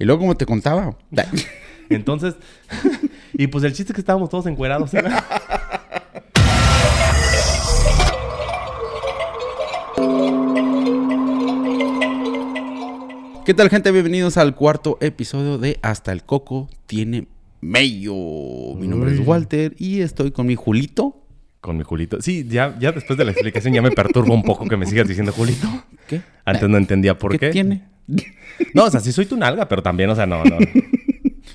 Y luego, como te contaba. Entonces, y pues el chiste es que estábamos todos encuerados. ¿eh? ¿Qué tal, gente? Bienvenidos al cuarto episodio de Hasta el Coco tiene Mello. Mi nombre es. Walter y estoy con mi Julito. Con mi Julito. Sí, ya, ya después de la explicación ya me perturba un poco que me sigas diciendo Julito. ¿Qué? Antes no entendía por qué. tiene? No, o sea, sí soy tu nalga, pero también, o sea, no, no.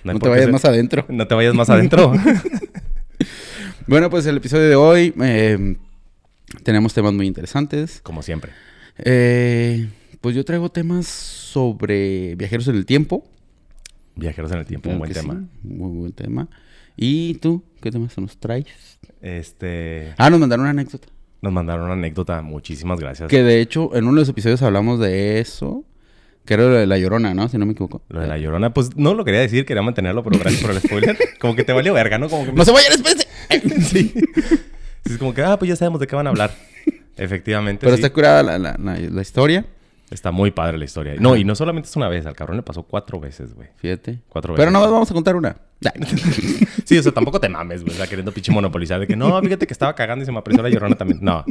No, te qué vayas ser- más adentro. No te vayas más adentro. Bueno, pues el episodio de hoy eh, tenemos temas muy interesantes. Como siempre. Eh, pues yo traigo temas sobre viajeros en el tiempo. Viajeros en el tiempo, Claro un buen tema. sí, Muy buen tema. ¿Y tú? ¿Qué temas nos traes? Este. Ah, nos mandaron una anécdota. Nos mandaron una anécdota. Muchísimas gracias. Que de hecho, en uno de los episodios hablamos de eso. Que era lo de la llorona, ¿no? Si no me equivoco. Lo de la llorona, pues no lo quería decir, quería mantenerlo, pero gracias por el spoiler. Como que te valió verga, ¿no? Como que ¡No se vayan, espérense! sí. Sí, Es como que, ah, pues ya sabemos de qué van a hablar. Efectivamente. Pero sí. está curada la, la- la- la historia. Está muy padre la historia. No, y no solamente es una vez, al cabrón le pasó cuatro veces, güey. Fíjate. Cuatro Pero veces. no vamos a contar una. Sí, o sea, tampoco te mames, güey. O sea, queriendo pinche monopolizar de que no, fíjate que estaba cagando y se me apareció la llorona también. No.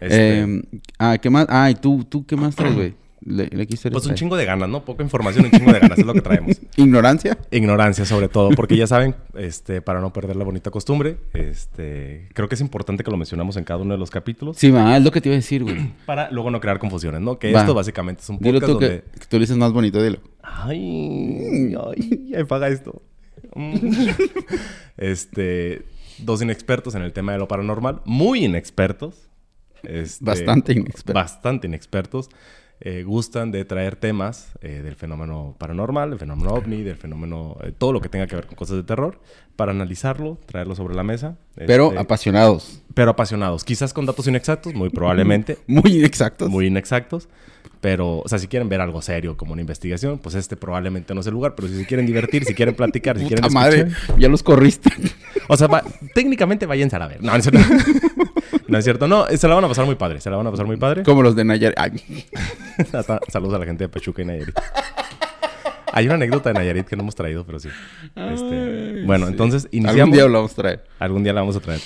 Este, Eh, ah, ¿qué más? Ah, ¿y tú, tú qué más traes, güey? Le, le quise pues un chingo de ganas, ¿no? Poca información, un chingo de ganas, es lo que traemos. ¿Ignorancia? Ignorancia sobre todo, porque ya saben, este, para no perder la bonita costumbre, este, creo que es importante que lo mencionamos en cada uno de los capítulos, Sí, va, es lo que te iba a decir, güey. para luego no crear confusiones, ¿no? Que Va. esto básicamente es un Dilo podcast tú que, donde... que tú lo dices más bonito, dilo. Ay, ay, ya me paga esto. Mm. este, dos inexpertos en el tema de lo paranormal, muy inexpertos. Este, Bastante inexpertos. Bastante inexpertos. Eh, gustan de traer temas eh, del fenómeno paranormal, del fenómeno ovni, del fenómeno, eh, todo lo que tenga que ver con cosas de terror, para analizarlo, traerlo sobre la mesa. Pero este, apasionados. pero apasionados. Quizás con datos inexactos, muy probablemente Muy inexactos. muy inexactos. Pero, o sea, si quieren ver algo serio como una investigación, pues este probablemente no es el lugar. Pero si se quieren divertir, si quieren platicar, si quieren Puta madre, escuchar... ya los corriste. O sea, va- técnicamente váyanse a ver. No, no es cierto. no es cierto. No, se la van a pasar muy padre. Se la van a pasar muy padre. Como los de Nayarit. Saludos a la gente de Pachuca y Nayarit. Hay una anécdota de Nayarit que no hemos traído, pero sí. Este, bueno, sí. entonces iniciamos. Algún día lo vamos a traer. Algún día la vamos a traer.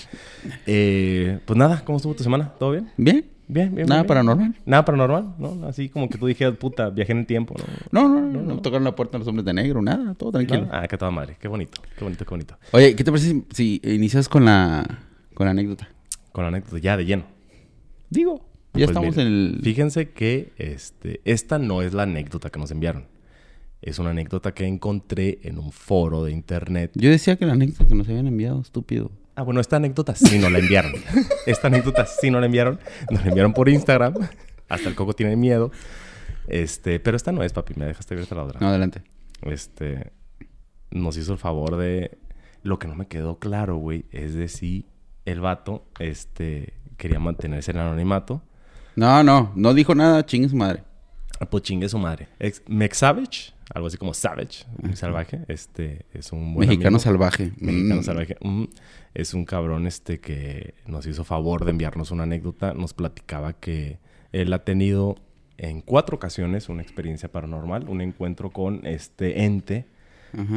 Eh, pues nada, ¿cómo estuvo tu semana? ¿Todo bien? ¿Bien? Bien, bien. Nada bien, paranormal. Nada paranormal, ¿no? Así como que tú dijeras, puta, viajé en el tiempo, ¿no? No, no, no, no, tocaron la puerta los hombres de negro, nada, todo tranquilo. Ah, qué toda madre. Qué bonito, qué bonito, qué bonito. Oye, ¿qué te parece si, si inicias con la, con la anécdota? Con la anécdota ya de lleno. Digo, ya Pues estamos en el... Fíjense que este, esta no es la anécdota que nos enviaron. Es una anécdota que encontré en un foro de internet. Yo decía que la anécdota que nos habían enviado, estúpido. Ah, bueno, esta anécdota sí no la enviaron. esta anécdota sí no la enviaron. Nos la enviaron por Instagram. Hasta el coco tiene miedo. Este, pero esta no es, papi. Me dejaste ver la otra. No, adelante. Este, nos hizo el favor de... Lo que no me quedó claro, güey, es de si el vato, este, quería mantenerse en el anonimato. No, no, no dijo nada, chingue su madre. Pues chingue su madre. Ex Mex Savage, algo así como Savage, muy salvaje. Este, es un buen Mexicano amigo. salvaje. Mexicano Mm. salvaje. Mm, es un cabrón este que nos hizo favor de enviarnos una anécdota. Nos platicaba que él ha tenido en cuatro ocasiones una experiencia paranormal, un encuentro con este ente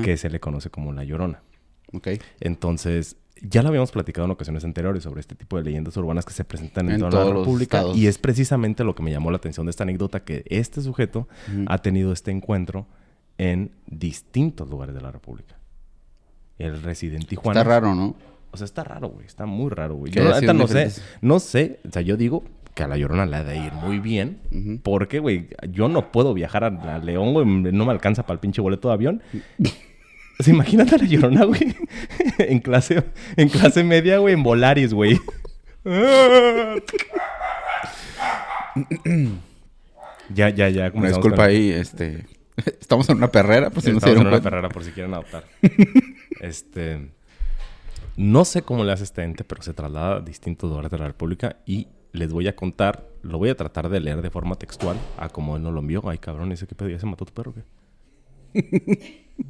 que se le conoce como la Llorona. Ok. Entonces, ya lo habíamos platicado en ocasiones anteriores sobre este tipo de leyendas urbanas que se presentan en, En toda la República. estados. Y es precisamente lo que me llamó la atención de esta anécdota, que este sujeto ha tenido este encuentro en distintos lugares de la República. El residente Tijuana. Está raro, ¿no? O sea, está raro, güey. Está muy raro, güey. Yo la no sé. No sé. O sea, yo digo que a la Llorona le ha de ir muy bien. Porque, güey, yo no puedo viajar a, a León, güey. No me alcanza para el pinche boleto de avión. O sea, imagínate a la Llorona, güey. en clase, en clase media, güey, en Volaris, güey. ya, ya, ya. Una disculpa con- ahí, este... Estamos en una perrera, por si no se Estamos en dieron una perrera por si quieren adoptar. este. No sé cómo le hace este ente, pero se traslada a distintos lugares de la República y les voy a contar, lo voy a tratar de leer de forma textual, a como él no lo envió. Ay, cabrón, ese qué pedo, ¿ya se mató tu perro o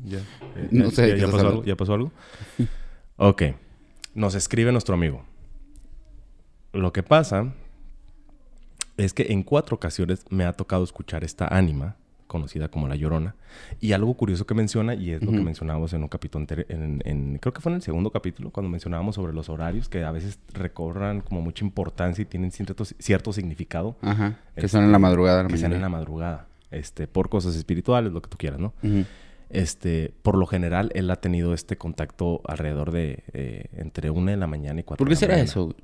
ya, eh, No ya- sé de ya, pasó algo, ya pasó algo. ok. Nos escribe nuestro amigo. Lo que pasa es que en cuatro ocasiones me ha tocado escuchar esta ánima conocida como La Llorona. Y algo curioso que menciona, y es lo que mencionábamos en un capítulo anterior, en, en- creo que fue en el segundo capítulo, cuando mencionábamos sobre los horarios, que a veces recobran como mucha importancia y tienen cierto, cierto significado. Ajá. Que Este, son en la madrugada. la que sean en la madrugada. Este, por cosas espirituales, lo que tú quieras, ¿no? Este, por lo general, él ha tenido este contacto alrededor de eh, entre una de la mañana y cuatro ¿Por qué de la será mañana. eso, güey?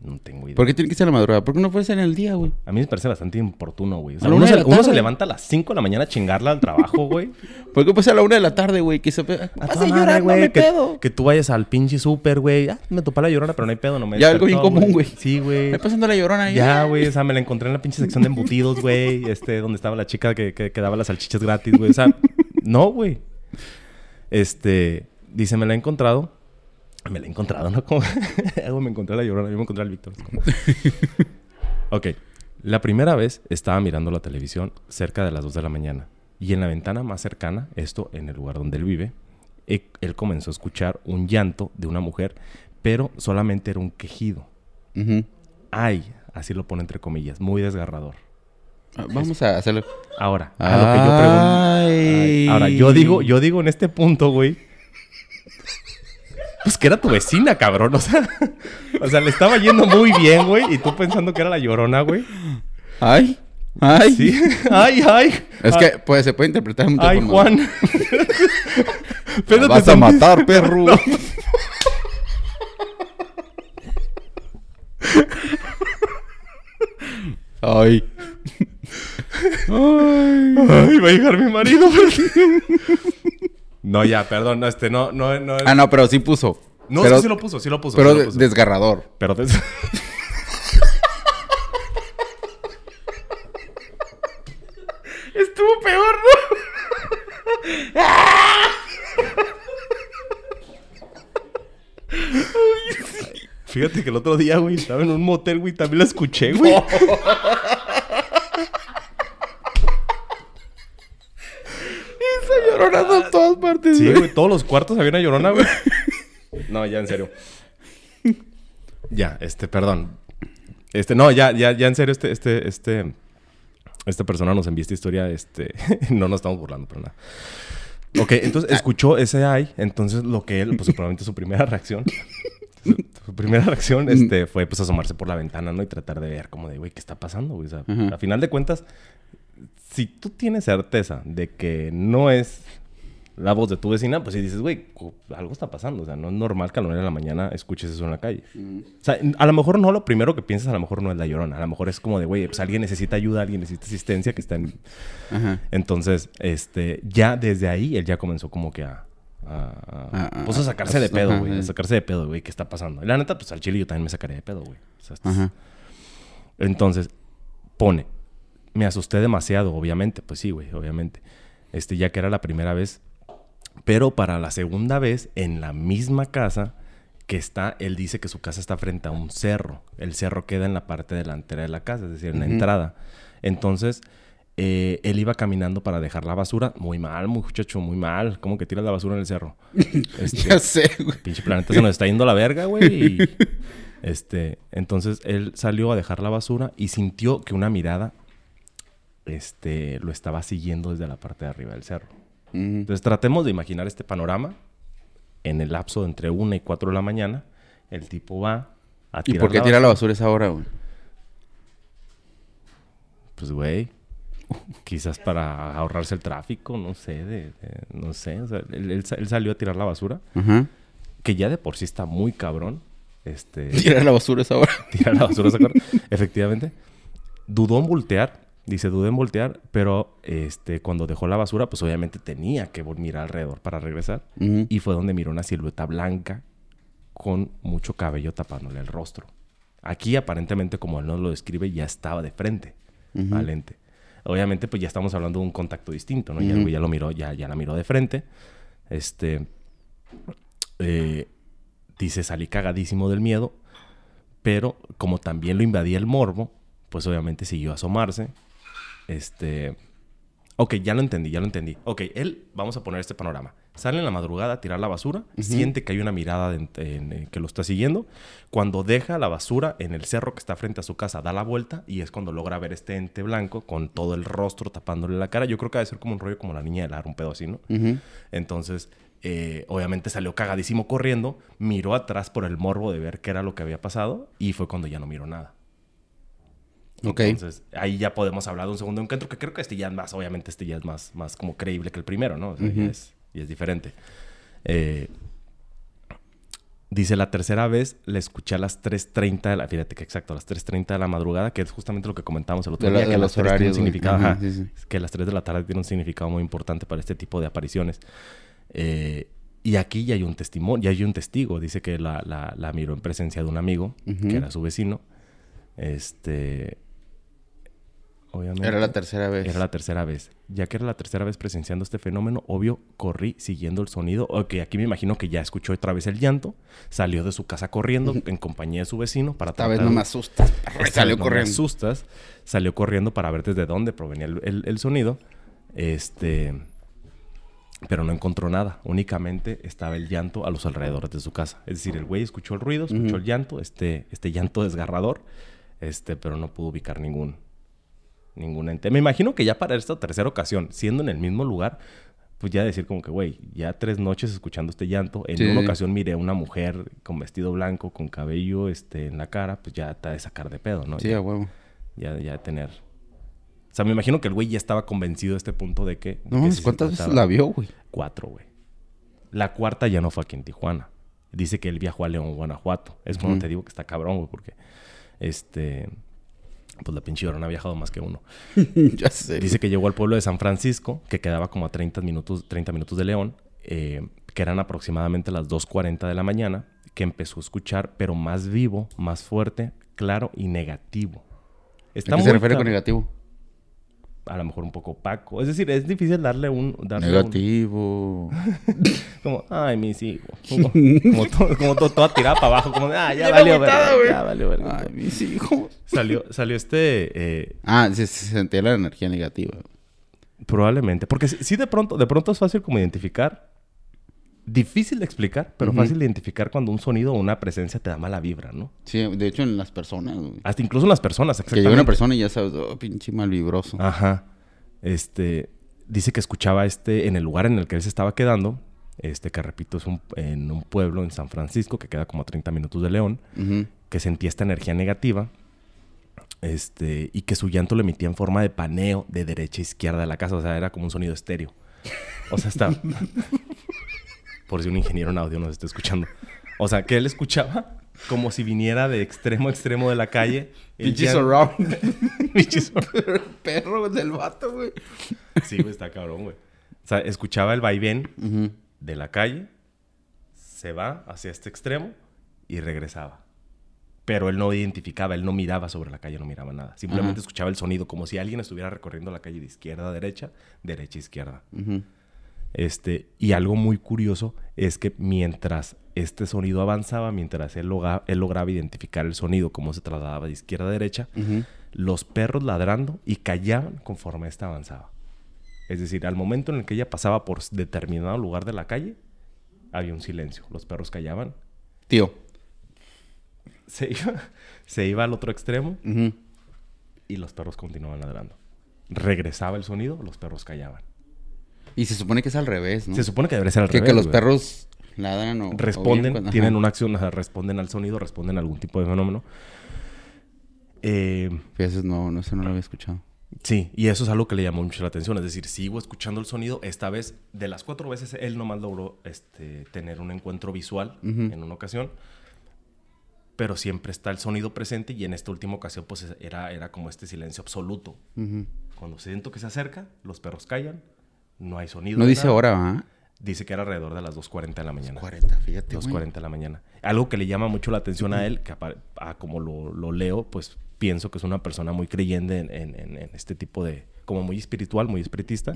No tengo idea. ¿Por qué tiene que ser la madrugada? ¿Por qué no puede ser en el día, güey? A mí me parece bastante importuno, güey. O sea, uno, se, uno se levanta a las 5 de la mañana a chingarla al trabajo, güey. ¿Por qué puede ser a la una de la tarde, güey? Que se... Toda a madre, llorar, no me que, pedo. que tú vayas al pinche súper, güey. Ah, me topé la llorona, pero no hay pedo, no me Ya, algo bien común, güey. Sí, güey. Me pasando la llorona ahí. Ya, güey, o sea, me la encontré en la pinche sección de embutidos, güey. Este, donde estaba la chica que, que, que daba las salchichas gratis, güey. O sea, no, güey. Este, dice, me la he encontrado. Me la he encontrado, ¿no? Como, me encontré a la llorona, yo me encontré al Víctor. Ok, la primera vez estaba mirando la televisión cerca de las 2 de la mañana. Y en la ventana más cercana, esto en el lugar donde él vive, e- él comenzó a escuchar un llanto de una mujer, pero solamente era un quejido. Ay, así lo pone entre comillas, muy desgarrador. Ah, Vamos a hacerlo. Ahora, a lo que yo pregunto. Ay. Ahora, yo digo, yo digo en este punto, güey. Pues que era tu vecina, cabrón. O sea, o sea, le estaba yendo muy bien, güey. Y tú pensando que era la llorona, güey. Ay. Ay. Sí. Ay, ay. Es Ah, que pues, se puede interpretar de muchas Ay, formas. Juan. Espérate, vas a matar, perro. Ay. Ay. Ay, va a llegar mi marido. no, ya, perdón. No, este, no, no, no. Ah, no, pero sí puso. no, pero, sí, sí lo puso, sí lo puso. Pero sí lo de- puso. desgarrador. Pero des- Estuvo peor, ¿no? Fíjate que el otro día, güey, estaba en un motel, güey, también la escuché, güey. Esa llorona en todas partes. Sí, güey. todos los cuartos había una llorona, güey. No, ya en serio. Ya, este, perdón. Este, no, ya, ya, ya en serio, este, este, este, esta persona nos envió esta historia, este, no nos estamos burlando, pero nada. Ok, entonces escuchó ese ay, entonces lo que él, pues probablemente su primera reacción, su, su primera reacción, este, fue pues asomarse por la ventana, ¿no? Y tratar de ver como de, güey, ¿qué está pasando, güey? O sea, a final de cuentas, si tú tienes certeza de que no es la voz de tu vecina, pues si dices, güey, algo está pasando. O sea, no es normal que a la una de la mañana escuches eso en la calle. O sea, a lo mejor no lo primero que piensas, a lo mejor no es la llorona. A lo mejor es como de, güey, pues alguien necesita ayuda, alguien necesita asistencia que está en... Ajá. Entonces, este, ya desde ahí él ya comenzó como que a... a- a- Ah, ah, pues a sacarse de ajá, pedo, güey. A sacarse de pedo, güey. ¿Qué está pasando? Y la neta, pues al chile yo también me sacaría de pedo, güey. O sea, estás- entonces, pone, me asusté demasiado, obviamente, pues sí, güey, obviamente. Este, ya que era la primera vez. Pero para la segunda vez, en la misma casa que está, él dice que su casa está frente a un cerro. El cerro queda en la parte delantera de la casa, es decir, en la entrada. Entonces, eh, él iba caminando para dejar la basura. Muy mal, muchacho, muy mal. ¿Cómo que tiras la basura en el cerro? Este, Ya sé, güey. Pinche planeta se nos está yendo la verga, güey. y, este, entonces él salió a dejar la basura y sintió que una mirada este, lo estaba siguiendo desde la parte de arriba del cerro. Entonces tratemos de imaginar este panorama en el lapso de entre 1 y 4 de la mañana. El tipo va a ¿Y tirar por qué la tira la basura esa hora, güey? Pues, güey, quizás para ahorrarse el tráfico, no sé, de, de- no sé. O sea, él, él sa- él salió a tirar la basura, que ya de por sí está muy cabrón. Este, Tira la basura esa hora. tirar la basura, ¿se acuerdan? Efectivamente. Dudó en voltear, dice, dudé en voltear, pero este, cuando dejó la basura, pues obviamente tenía que mirar alrededor para regresar. Y fue donde miró una silueta blanca con mucho cabello tapándole el rostro. Aquí, aparentemente, como él nos lo describe, ya estaba de frente Ujú. al ente. Obviamente, pues ya estamos hablando de un contacto distinto, ¿no? Ya el Ujú. güey ya lo miró, ya, ya la miró de frente. Este. eh, dice, salí cagadísimo del miedo. Pero como también lo invadía el morbo, pues obviamente siguió a asomarse. Este. Ok, ya lo entendí, ya lo entendí. Ok, él, vamos a poner este panorama. Sale en la madrugada a tirar la basura, siente que hay una mirada de- en- en- que lo está siguiendo. Cuando deja la basura en el cerro que está frente a su casa, da la vuelta y es cuando logra ver este ente blanco con todo el rostro tapándole la cara. Yo creo que debe ser como un rollo como la niña del ar, un pedo así, ¿no? Entonces, eh, obviamente salió cagadísimo corriendo, miró atrás por el morbo de ver qué era lo que había pasado y fue cuando ya no miró nada. Entonces, ahí ya podemos hablar de un segundo encuentro, que creo que este ya es más, obviamente este ya es más, más como creíble que el primero, ¿no? O sea, ya es, y es diferente. Eh, dice, la tercera vez le escuché a las 3.30 de la... Fíjate que exacto, a las 3.30 de la madrugada, que es justamente lo que comentábamos el otro De la- día, de que las 3 tiene un horarios, significado, Ajá, ajá, sí, sí. que las 3 de la tarde tiene un significado muy importante para este tipo de apariciones. Eh, y aquí ya hay un testimonio, ya hay un testigo. Dice que la, la- la miró en presencia de un amigo, que era su vecino. Este. Obviamente. Era la tercera vez. Era la tercera vez. Ya que era la tercera vez presenciando este fenómeno, obvio, corrí siguiendo el sonido. Ok, aquí me imagino que ya escuchó otra vez el llanto. Salió de su casa corriendo en compañía de su vecino para Esta vez tratar- no me asustas. esta Salió vez no me corriendo. asustas. Salió corriendo para ver desde dónde provenía el, el- el sonido. Este. Pero no encontró nada. Únicamente estaba el llanto a los alrededores de su casa. Es decir, el güey escuchó el ruido, escuchó el llanto, este, este llanto desgarrador. Este, pero no pudo ubicar ningún, ningún ente. Me imagino que ya para esta tercera ocasión, siendo en el mismo lugar, pues ya decir como que, güey, ya tres noches escuchando este llanto. En Sí, una ocasión miré a una mujer con vestido blanco, con cabello este, en la cara, pues ya ha de sacar de pedo, ¿no? Sí, ya, a huevo. ya, ya de tener. O sea, me imagino que el güey ya estaba convencido de este punto de que. No que ¿cuántas veces la vio, güey? Cuatro, güey. La cuarta ya no fue aquí en Tijuana. Dice que él viajó a León, Guanajuato. Es cuando Ujú. te digo que está cabrón, güey, porque. Este. Pues la pinche llorona ha viajado más que uno. ya sé. Dice que llegó al pueblo de San Francisco, que quedaba como a 30 minutos, 30 minutos de León, eh, que eran aproximadamente las 2.40 de la mañana, que empezó a escuchar, pero más vivo, más fuerte, claro y negativo. ¿A Está qué se refiere con negativo? A lo mejor un poco opaco. Es decir, es difícil darle un... Darle un- Negativo. como, ay, mis hijos. Como, como, todo, como todo, toda tirada para abajo. Como, ah, ya valió, verga, güey. Ya valió, verga. Ay, mis hijos. Salió, salió este... eh, Ah, se, se sentía la energía negativa. Probablemente. Porque sí, sí de pronto, de pronto es fácil como identificar. Difícil de explicar, pero fácil de identificar cuando un sonido o una presencia te da mala vibra, ¿no? Sí, de hecho en las personas, güey. Hasta incluso en las personas, Que exactamente. llega una persona y ya sabes, oh, pinche mal vibroso. Ajá. Este... Dice que escuchaba este... En el lugar en el que él se estaba quedando. Este, que repito, es un, en un pueblo en San Francisco, que queda como a 30 minutos de León. Ujú. que sentía esta energía negativa este, y que su llanto lo emitía en forma de paneo de derecha a izquierda de la casa. O sea, era como un sonido estéreo. O sea, está... Por si un ingeniero en audio nos está escuchando. O sea, que él escuchaba como si viniera de extremo a extremo de la calle. el llan- surround. Pinche surround. Perro del vato, güey. Sí, güey, está cabrón, güey. O sea, escuchaba el vaivén Ujú. de la calle, se va hacia este extremo y regresaba. Pero él no identificaba, él no miraba sobre la calle, no miraba nada. Simplemente Ajá. escuchaba el sonido como si alguien estuviera recorriendo la calle de izquierda a derecha, derecha a izquierda. Ujú. Este, y algo muy curioso es que mientras este sonido avanzaba, mientras él, loga- él lograba identificar el sonido, cómo se trasladaba de izquierda a derecha, los perros ladrando y callaban conforme ésta avanzaba. Es decir, al momento en el que ella pasaba por determinado lugar de la calle, había un silencio. Los perros callaban. Tío. Se iba, se iba al otro extremo y los perros continuaban ladrando. Regresaba el sonido, los perros callaban. Y se supone que es al revés, ¿no? Se supone que debería ser al que, revés. que los güey. perros ladran o... responden, cuando- tienen ajá. una acción, o sea, responden al sonido, responden a algún tipo de fenómeno. Eh, Fíjate, no, no, eso no lo había escuchado. Sí, y eso es algo que le llamó mucho la atención. Es decir, sigo escuchando el sonido. Esta vez, de las cuatro veces, él nomás logró este, tener un encuentro visual Ujú. en una ocasión. Pero siempre está el sonido presente y en esta última ocasión, pues era, era como este silencio absoluto. Ujú. Cuando siento que se acerca, los perros callan, no hay sonido. No dice nada. hora, ¿ah? Dice que era alrededor de las 2.40 de la mañana. 40, fíjate, güey. 2.40 de la mañana. Algo que le llama mucho la atención a él, que a como lo, lo leo, pues pienso que es una persona muy creyente en, en- en- en este tipo de... como muy espiritual, muy espiritista,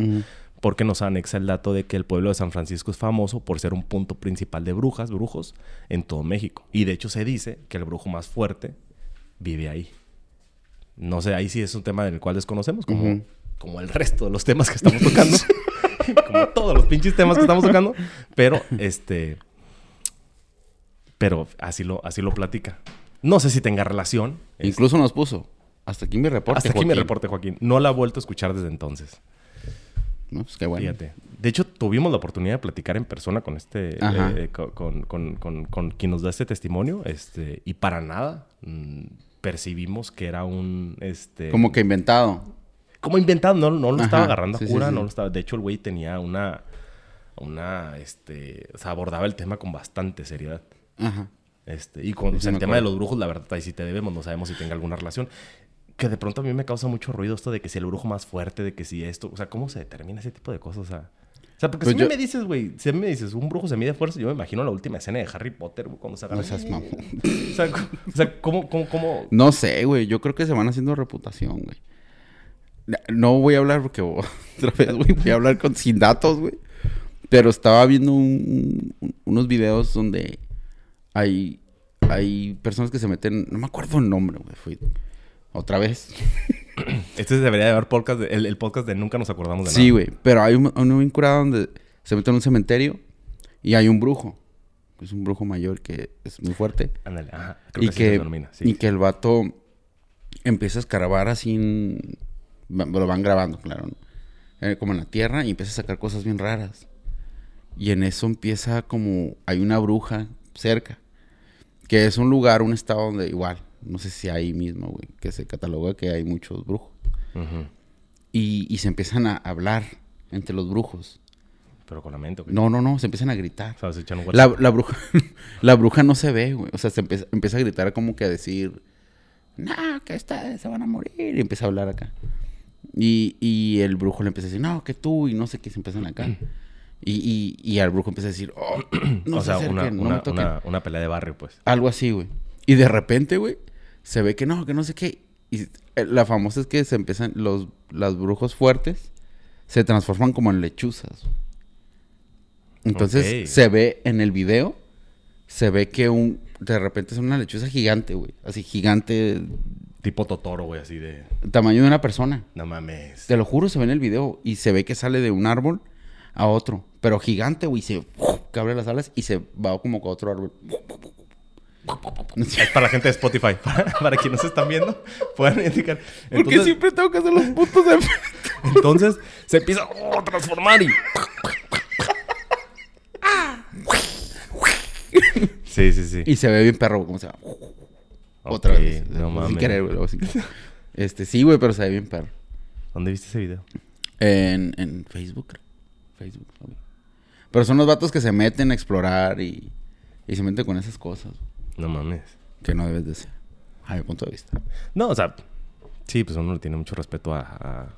porque nos anexa el dato de que el pueblo de San Francisco es famoso por ser un punto principal de brujas, brujos, en todo México. Y de hecho se dice que el brujo más fuerte vive ahí. No sé, ahí sí es un tema del cual desconocemos, como, como el resto de los temas que estamos tocando. como todos los pinches temas que estamos tocando. Pero, este... Pero así lo, así lo platica. No sé si tenga relación. Incluso nos puso. Hasta aquí mi reporte. Hasta aquí mi reporte, Joaquín. No la ha vuelto a escuchar desde entonces. No, pues qué bueno. Fíjate. De hecho, tuvimos la oportunidad de platicar en persona con este, eh, con, con, con, con, quien nos da este testimonio, este, y para nada mm, percibimos que era un, este... Como que inventado. Como inventado, no, no lo estaba agarrando a cura, no lo estaba... De hecho, el güey tenía una, una, este... O sea, abordaba el tema con bastante seriedad. Ajá. Este, y con el tema de los brujos, la verdad, ahí sí te debemos, no sabemos si tenga alguna relación que de pronto a mí me causa mucho ruido esto de que si el brujo más fuerte, de que si esto, o sea, ¿cómo se determina ese tipo de cosas? O sea, o sea porque pues si me dices, güey, si me dices, un brujo se mide fuerza, yo me imagino la última escena de Harry Potter, güey, cuando se agarra. No o, sea, o sea, ¿cómo, cómo, cómo? No sé, güey, yo creo que se van haciendo reputación, güey. No voy a hablar porque otra vez, güey, voy a hablar con, sin datos, güey. Pero estaba viendo unos videos donde hay, hay personas que se meten, no me acuerdo el nombre, güey, otra vez. Este debería haber podcast el, podcast de Nunca nos acordamos de nada. Sí, güey. Pero hay un, un incurado donde se mete en un cementerio y hay un brujo. Es un brujo mayor que es muy fuerte. Ándale, ajá. y, que, y que el vato empieza a escarbar así Lo van grabando, claro. Eh, como en la tierra y empieza a sacar cosas bien raras. Y en eso empieza como... Hay una bruja cerca. Que es un lugar, un estado donde igual no sé si ahí mismo, güey, que se cataloga que hay muchos brujos. y, se empiezan a hablar entre los brujos. Pero con la mente, güey. No, no, no, se empiezan a gritar. O sea, se echan un la, la, bruja, la bruja no se ve, güey. O sea, se empieza, empieza a gritar como que a decir, no, que esta, se van a morir. Y empieza a hablar acá. Y, y el brujo le empieza a decir, no, que tú, y no sé qué, se empiezan acá. Y, y, y al brujo empieza a decir, oh, no o sea, una, una, una, pelea de barrio, pues. Algo así, güey. Y de repente, güey, se ve que no, que no sé qué. Y eh, la famosa es que se empiezan, los las brujos fuertes se transforman como en lechuzas. Entonces se ve en el video, se ve que un, de repente es una lechuza gigante, güey. Así gigante. Tipo Totoro, güey, así de... Tamaño de una persona. No mames. Te lo juro, se ve en el video y se ve que sale de un árbol a otro. Pero gigante, güey, se... que abre las alas y se va como con otro árbol. Es para la gente de Spotify. Para, quienes nos están viendo, pueden indicar. Porque siempre tengo que hacer los puntos de Entonces se empieza a transformar y. Sí, sí, sí. Y se ve bien perro, como se Otra vez. No mames. Sin querer, güey. Este, sí, güey, pero se ve bien perro. ¿Dónde viste ese video? En, en Facebook. Facebook, Pero son los vatos que se meten a explorar y, y se meten con esas cosas. No mames. Que no debes de ser, a mi punto de vista. No, o sea, sí, pues uno le tiene mucho respeto a,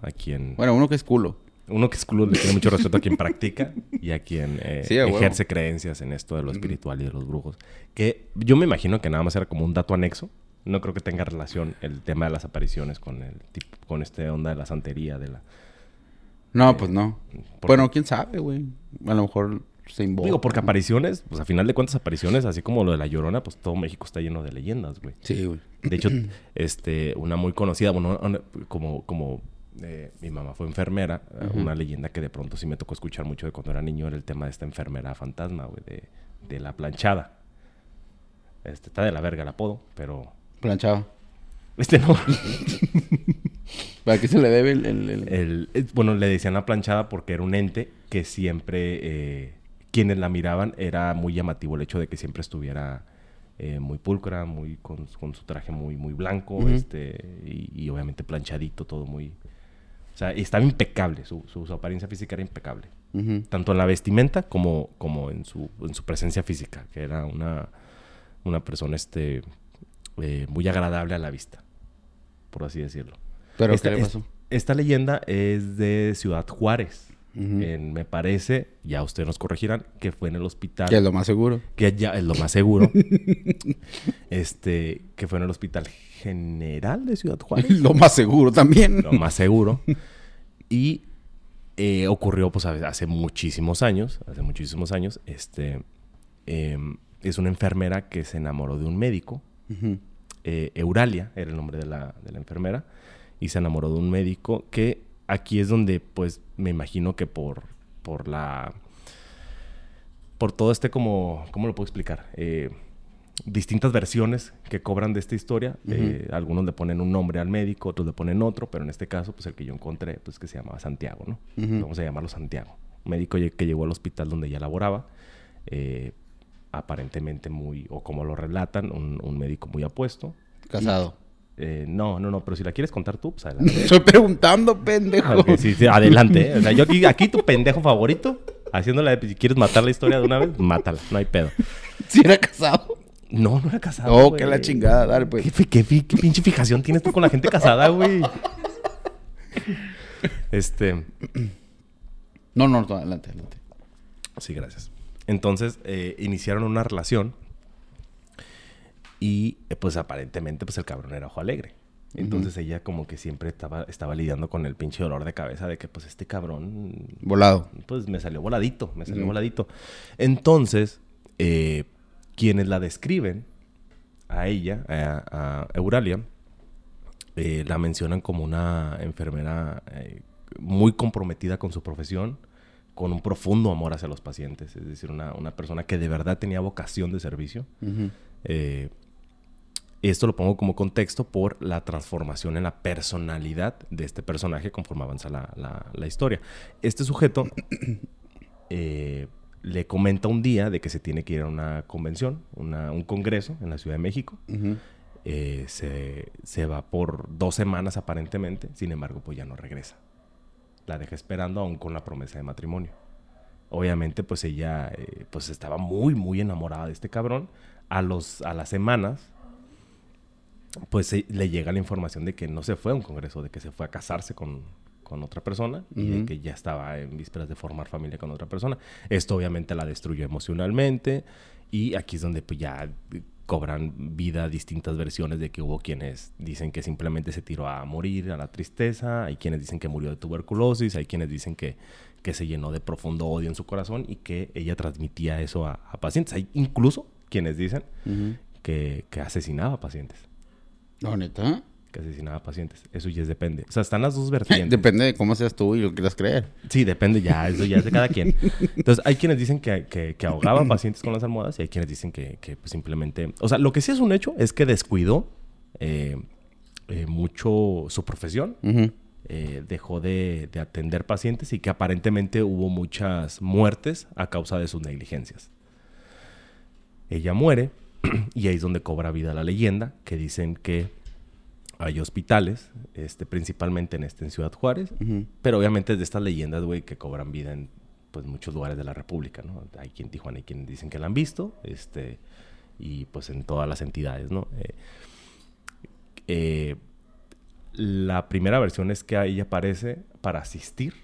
a, quien... Bueno, uno que es culo. Uno que es culo le tiene mucho respeto a quien practica y a quien eh, ejerce creencias en esto de lo espiritual y de los brujos. Que yo me imagino que nada más era como un dato anexo. No creo que tenga relación el tema de las apariciones con el tipo, con este onda de la santería, de la... No, eh, pues no. Bueno, quién sabe, güey. A lo mejor Digo, porque apariciones, pues a final de cuentas apariciones, así como lo de La Llorona, pues todo México está lleno de leyendas, güey. Sí, güey. De hecho, este, una muy conocida, bueno, como, como eh, mi mamá fue enfermera, una leyenda que de pronto sí me tocó escuchar mucho de cuando era niño era el tema de esta enfermera fantasma, güey, de, de la planchada. Este, está de la verga el apodo, pero... Planchada. Este no. ¿Para qué se le debe el, bueno, le decían la planchada porque era un ente que siempre... Eh, quienes la miraban era muy llamativo el hecho de que siempre estuviera eh, muy pulcra, muy con, su traje muy, muy blanco, este, y, obviamente planchadito, todo muy... O sea, estaba impecable, su, su, apariencia física era impecable. Tanto en la vestimenta como, como en, su, en su presencia física, que era una, una persona este, eh, muy agradable a la vista, por así decirlo. ¿Pero qué le pasó? esta leyenda es de Ciudad Juárez me parece, ya ustedes nos corregirán, que fue en el hospital. Que es lo más seguro. Que ya es lo más seguro. este, que fue en el hospital general de Ciudad Juárez. lo más seguro también. Lo más seguro. Y eh, ocurrió, pues, hace muchísimos años, hace muchísimos años, este, em, es una enfermera que se enamoró de un médico. Eh, Euralia era el nombre de la, de la enfermera. Y se enamoró de un médico que aquí es donde, pues, me imagino que por, por la... Por todo este como... ¿Cómo lo puedo explicar? Eh, distintas versiones que cobran de esta historia. Eh, algunos le ponen un nombre al médico, otros le ponen otro, pero en este caso, pues el que yo encontré, pues que se llamaba Santiago, ¿no? Vamos a llamarlo Santiago. médico que llegó al hospital donde ella laboraba. Eh, aparentemente muy, o como lo relatan, un, médico muy apuesto. Casado. Eh, no, no, no, pero si la quieres contar tú, pues adelante. Estoy preguntando, pendejo. sí, sí, adelante. O sea, yo aquí, aquí tu pendejo favorito, haciéndola, si quieres matar la historia de una vez, mátala, no hay pedo. Si era casado. No, no era casado. Oh, qué la chingada, dale, pues. ¿Qué, qué, pinche fijación tienes tú con la gente casada, güey? este. No, no, no, adelante, adelante. Sí, gracias. Entonces, eh, iniciaron una relación. Y eh, pues aparentemente, pues el cabrón era ojo alegre. Entonces ella como que siempre estaba, estaba lidiando con el pinche dolor de cabeza de que pues este cabrón... Volado. Pues me salió voladito, me salió voladito. Entonces, eh, quienes la describen a ella, a, Euralia, eh, la mencionan como una enfermera eh, muy comprometida con su profesión, con un profundo amor hacia los pacientes, es decir, una, persona que de verdad tenía vocación de servicio. Eh, esto lo pongo como contexto por la transformación en la personalidad de este personaje conforme avanza la, la historia. Este sujeto le comenta un día de que se tiene que ir a una convención, un congreso en la Ciudad de México. Eh, se, va por dos semanas aparentemente, sin embargo, pues ya no regresa. La deja esperando aún con la promesa de matrimonio. Obviamente, pues ella eh, pues estaba muy, muy enamorada de este cabrón. A, los, a las semanas, pues le llega la información de que no se fue a un congreso, de que se fue a casarse con, con otra persona y que ya estaba en vísperas de formar familia con otra persona. Esto obviamente la destruyó emocionalmente y aquí es donde pues ya cobran vida distintas versiones de que hubo quienes dicen que simplemente se tiró a morir, a la tristeza, hay quienes dicen que murió de tuberculosis, hay quienes dicen que, que se llenó de profundo odio en su corazón y que ella transmitía eso a, pacientes. Hay incluso quienes dicen que, que asesinaba a pacientes. ¿No, neta? que asesinaba pacientes. Eso ya depende. O sea, están las dos vertientes. depende de cómo seas tú y lo que quieras creer. Sí, depende ya. Eso ya es de cada quien. Entonces, hay quienes dicen que, que, ahogaba pacientes con las almohadas y hay quienes dicen que, que pues, simplemente... O sea, lo que sí es un hecho es que descuidó eh, eh, mucho su profesión. Eh, dejó de, de atender pacientes y que aparentemente hubo muchas muertes a causa de sus negligencias. Ella muere y ahí es donde cobra vida la leyenda, que dicen que hay hospitales, este, principalmente en este, en Ciudad Juárez, pero obviamente es de estas leyendas, güey, que cobran vida en pues muchos lugares de la República, ¿no? Hay quien en Tijuana, hay quien dicen que la han visto, este, y pues en todas las entidades, ¿no? Eh, eh, la primera versión es que ahí aparece para asistir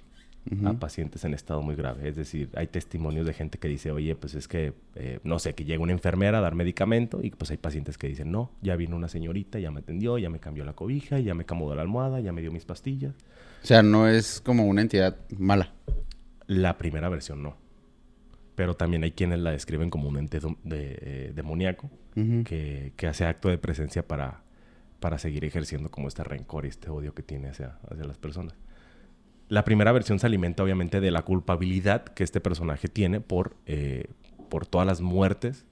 a pacientes en estado muy grave. Es decir, hay testimonios de gente que dice, oye, pues es que, eh, no sé, que llega una enfermera a dar medicamento y pues hay pacientes que dicen, no, ya vino una señorita, ya me atendió, ya me cambió la cobija, ya me acomodó la almohada, ya me dio mis pastillas. O sea, no es como una entidad mala. La primera versión no. Pero también hay quienes la describen como un ente de, eh, demoníaco que, que, hace acto de presencia para, para seguir ejerciendo como este rencor y este odio que tiene hacia, hacia las personas. La primera versión se alimenta obviamente de la culpabilidad que este personaje tiene por, eh, por todas las muertes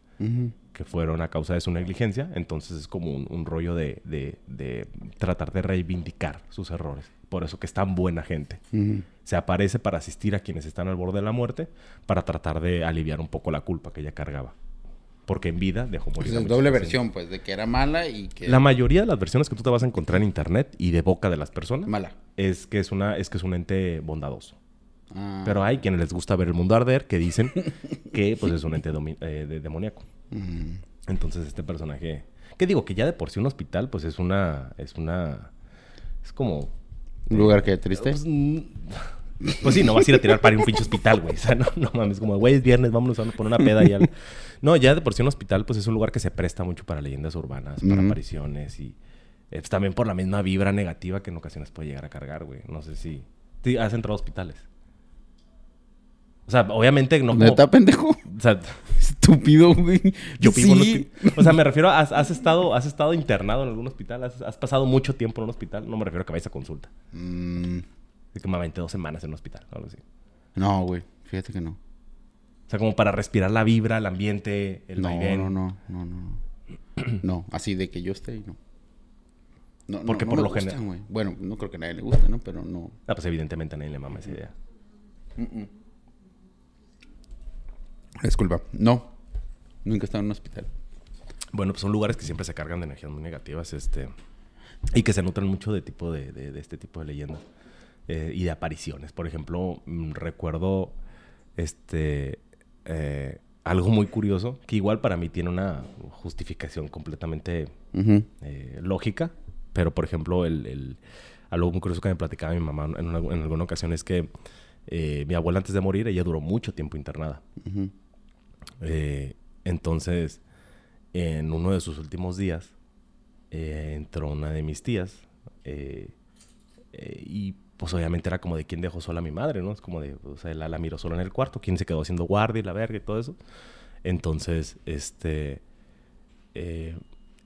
que fueron a causa de su negligencia. Entonces es como un, rollo de, de, tratar de reivindicar sus errores. Por eso que es tan buena gente. Se aparece para asistir a quienes están al borde de la muerte, para tratar de aliviar un poco la culpa que ella cargaba porque en vida dejó morir. Es doble versión, pues, de que era mala y que... La mayoría de las versiones que tú te vas a encontrar en internet y de boca de las personas... Mala. Es que es, una, es, que es un ente bondadoso. Ah. Pero hay quienes les gusta ver el mundo arder que dicen que pues es un ente eh, demoníaco. Mm. Entonces este personaje... ¿Qué digo? Que ya de por sí un hospital pues es una... Es una... Es como... ¿Un lugar que triste? Pues, pues sí, no vas a ir a tirar para un pinche hospital, güey. O sea, no, no mames, como, güey, es viernes, vámonos a poner una peda y al... No, ya de por sí un hospital, pues es un lugar que se presta mucho para leyendas urbanas, para apariciones y también por la misma vibra negativa que en ocasiones puede llegar a cargar, güey. No sé si... ¿Sí has entrado a hospitales? O sea, obviamente no... ¿Neta, pendejo? O sea... Estúpido, güey. Yo vivo sí. O sea, me refiero a... Has, estado, ¿Has estado internado en algún hospital? ¿Has, pasado mucho tiempo en un hospital? No me refiero a que vayas a consulta. De que me aventé dos semanas en un hospital, algo así. No, güey. Fíjate que no. O sea, como para respirar la vibra, el ambiente, el no, No, no, no, no. No, así de que yo esté y no. No, Porque por lo general. Bueno, no creo que a nadie le guste, ¿no? Pero no. Ah, pues evidentemente a nadie le mama esa idea. Disculpa. No. Nunca he estado en un hospital. Bueno, pues son lugares que siempre se cargan de energías muy negativas, este. Y que se nutren mucho de tipo de, de, este tipo de leyendas. Eh, y de apariciones. Por ejemplo, mm, recuerdo este eh, algo muy curioso, que igual para mí tiene una justificación completamente eh, lógica, pero por ejemplo, el, algo muy curioso que me platicaba mi mamá en, alguna ocasión es que eh, mi abuela antes de morir, ella duró mucho tiempo internada. entonces, en uno de sus últimos días, entró una de mis tías y pues obviamente era como de quién dejó sola a mi madre, ¿no? Es como de, o sea, la, la miró sola en el cuarto, quién se quedó haciendo guardia y la verga y todo eso. Entonces, este, eh,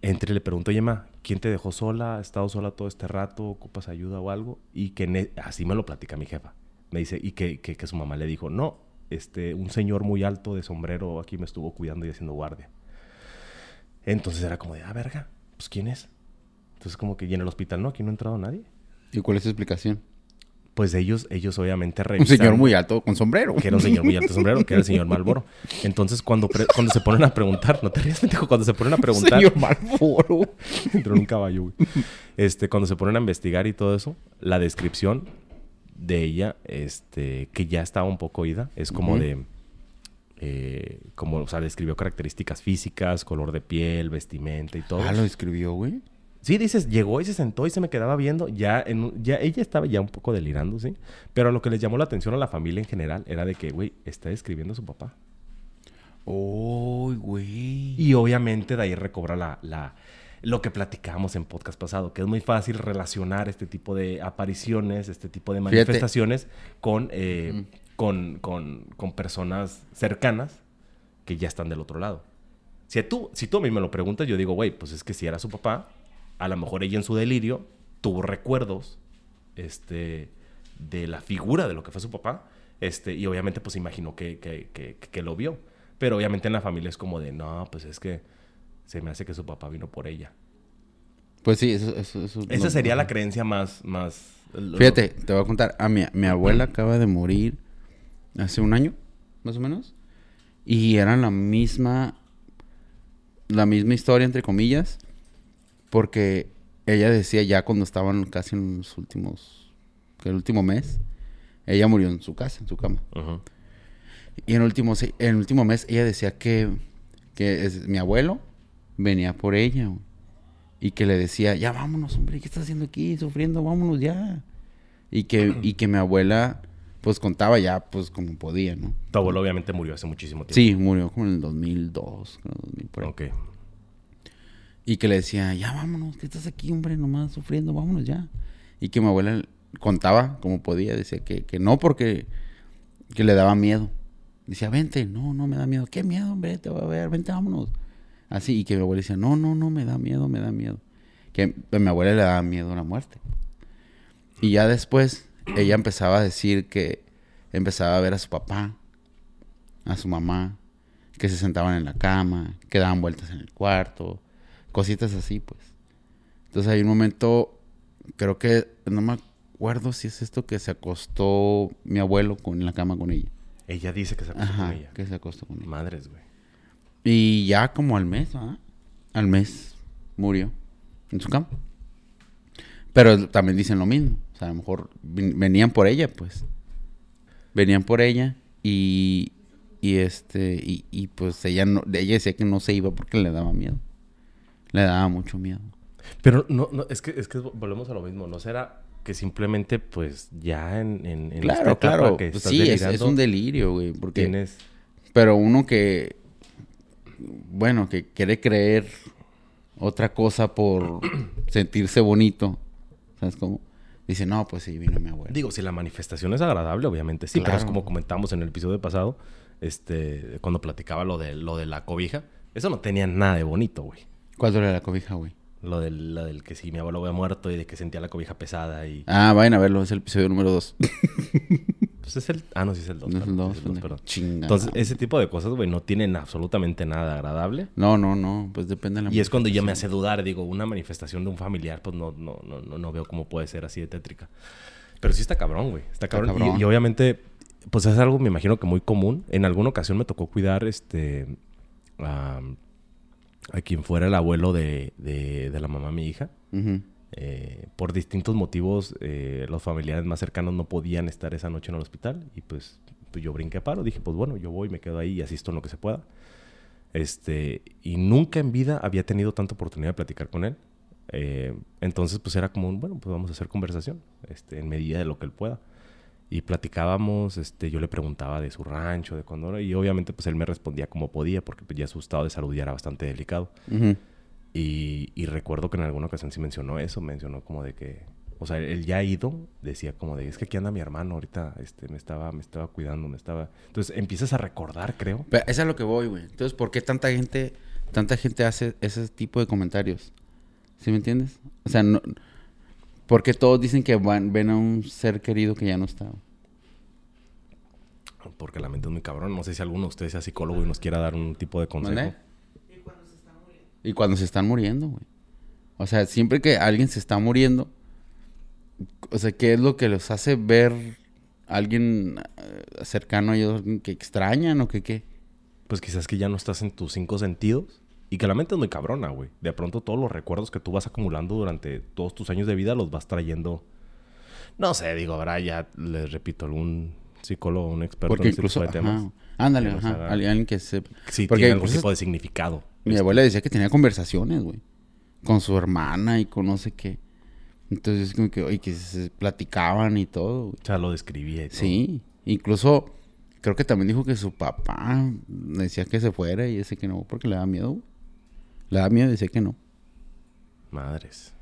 entre le pregunto, oye, ma, ¿quién te dejó sola? ¿Has estado sola todo este rato? ¿Ocupas ayuda o algo? Y que así me lo platica mi jefa. Me dice, y que, que, que, su mamá le dijo, no, este, un señor muy alto de sombrero aquí me estuvo cuidando y haciendo guardia. Entonces era como de, ah, verga, pues ¿quién es? Entonces como que y en el hospital, no, aquí no ha entrado nadie. ¿Y cuál es su explicación? Pues ellos, ellos obviamente revisan. Un señor muy alto con sombrero. Que era un señor muy alto sombrero, que era el señor Malboro. Entonces, cuando, cuando se ponen a preguntar, no te rías, dijo, cuando se ponen a preguntar. Señor Malboro. Entró en un caballo, güey. Este, cuando se ponen a investigar y todo eso, la descripción de ella, este, que ya estaba un poco oída, es como de. Eh, como, o sea, describió características físicas, color de piel, vestimenta y todo. Ah, lo describió, güey. Sí, dices, llegó y se sentó y se me quedaba viendo. Ya, en, ya ella estaba ya un poco delirando, ¿sí? Pero lo que les llamó la atención a la familia en general era de que, güey, está describiendo a su papá. ¡Oh, güey! Y obviamente de ahí recobra la, la, lo que platicamos en podcast pasado, que es muy fácil relacionar este tipo de apariciones, este tipo de manifestaciones con, eh, con, con, con personas cercanas que ya están del otro lado. Si tú, si tú a mí me lo preguntas, yo digo, güey, pues es que si era su papá, a lo mejor ella en su delirio tuvo recuerdos este, de la figura de lo que fue su papá, este, y obviamente pues imaginó que, que, que, lo vio. Pero obviamente en la familia es como de, no, pues es que se me hace que su papá vino por ella. Pues sí, eso... eso, Esa sería la creencia más... más Fíjate, te voy a contar. A mi, mi abuela acaba de morir hace un año, más o menos. Y era la misma... La misma historia, entre comillas. Porque ella decía ya cuando estaban casi en los últimos, el último mes, ella murió en su casa, en su cama. Y en el, último, en el último mes ella decía que, que es, mi abuelo venía por ella. Y que le decía, ya vámonos, hombre, ¿qué estás haciendo aquí? Sufriendo, vámonos ya. Y que, y que mi abuela, pues contaba ya, pues como podía, ¿no? Tu abuelo obviamente murió hace muchísimo tiempo. Sí, murió como en el 2002, 2000, por Ok. Y que le decía, ya vámonos, que estás aquí, hombre, nomás sufriendo, vámonos ya. Y que mi abuela contaba como podía, decía que, que no porque que le daba miedo. Decía, vente, no, no me da miedo. ¿Qué miedo, hombre? Te voy a ver, vente, vámonos. Así, y que mi abuela decía, no, no, no, me da miedo, me da miedo. Que a mi abuela le daba miedo a la muerte. Y ya después, ella empezaba a decir que empezaba a ver a su papá, a su mamá, que se sentaban en la cama, que daban vueltas en el cuarto, Cositas así, pues. Entonces hay un momento, creo que, no me acuerdo si es esto que se acostó mi abuelo con, en la cama con ella. Ella dice que se acostó con ella. que se acostó con ella. Madres, güey. Y ya como al mes, ¿ah? Al mes murió en su cama. Pero también dicen lo mismo. O sea, a lo mejor venían por ella, pues. Venían por ella y, y este, y, y pues ella, no, ella decía que no se iba porque le daba miedo le daba mucho miedo. Pero no, no es que, es que volvemos a lo mismo, ¿no será que simplemente pues ya en, en, claro, claro. que sí, es, un delirio, güey, porque tienes... pero uno que bueno, que quiere creer otra cosa por sentirse bonito, ¿sabes cómo? Dice, "No, pues sí, vino mi abuelo." Digo, si la manifestación es agradable, obviamente sí, pero es como comentamos en el episodio pasado, este, cuando platicaba lo de lo de la cobija, eso no tenía nada de bonito, güey. ¿Cuál era la cobija, güey? Lo del, lo del que si mi abuelo había muerto y de que sentía la cobija pesada y... Ah, vayan a verlo, es el episodio número 2. pues es el... Ah, no, sí es el 2. No es el 2, perdón. Entonces, ese tipo de cosas, güey, no tienen absolutamente nada agradable. No, no, no, pues depende de la Y es cuando ya me hace dudar, digo, una manifestación de un familiar, pues no, no, no, no, veo cómo puede ser así de tétrica. Pero sí está cabrón, güey. Está cabrón. Y, obviamente, pues es algo, me imagino que muy común. En alguna ocasión me tocó cuidar, este... a quien fuera el abuelo de, de, de la mamá de mi hija. Eh, por distintos motivos, eh, los familiares más cercanos no podían estar esa noche en el hospital y pues, pues, yo brinqué a paro. Dije, pues bueno, yo voy, me quedo ahí y asisto en lo que se pueda. Este, y nunca en vida había tenido tanta oportunidad de platicar con él. Eh, entonces, pues era como, bueno, pues vamos a hacer conversación, este, en medida de lo que él pueda. Y platicábamos, este, yo le preguntaba de su rancho, de cuándo y obviamente pues él me respondía como podía, porque pues, ya su estado de salud ya era bastante delicado. Y, recuerdo que en alguna ocasión sí mencionó eso, mencionó como de que, o sea, él ya ha ido, decía como de, es que aquí anda mi hermano ahorita, este, me estaba, me estaba cuidando, me estaba... Entonces empiezas a recordar, creo. Pero eso es a lo que voy, güey. Entonces, ¿por qué tanta gente, tanta gente hace ese tipo de comentarios? ¿Sí me entiendes? O sea, no... ¿Por qué todos dicen que van, ven a un ser querido que ya no está? Porque la mente es muy cabrón. No sé si alguno de ustedes sea psicólogo y nos quiera dar un tipo de consejo. Y cuando se están muriendo, güey. O sea, siempre que alguien se está muriendo, o sea, ¿qué es lo que los hace ver a alguien eh, cercano a ellos, que extrañan o que qué? Pues quizás que ya no estás en tus cinco sentidos y que la mente es muy cabrona, güey. De pronto todos los recuerdos que tú vas acumulando durante todos tus años de vida los vas trayendo. No sé, digo, ahora ya les repito, algún psicólogo, un experto Porque en incluso, tipo de temas. Ándale, ajá, alguien que se... Sí, Porque tiene algún tipo de significado. Mi abuela decía que tenía conversaciones, güey. Con su hermana y con no sé qué. Entonces, como que, oye, que se platicaban y todo. O sea, lo describía y todo. Sí. Incluso, creo que también dijo que su papá decía que se fuera y ese que no, porque le da miedo. Le da miedo y decía que no. Madres.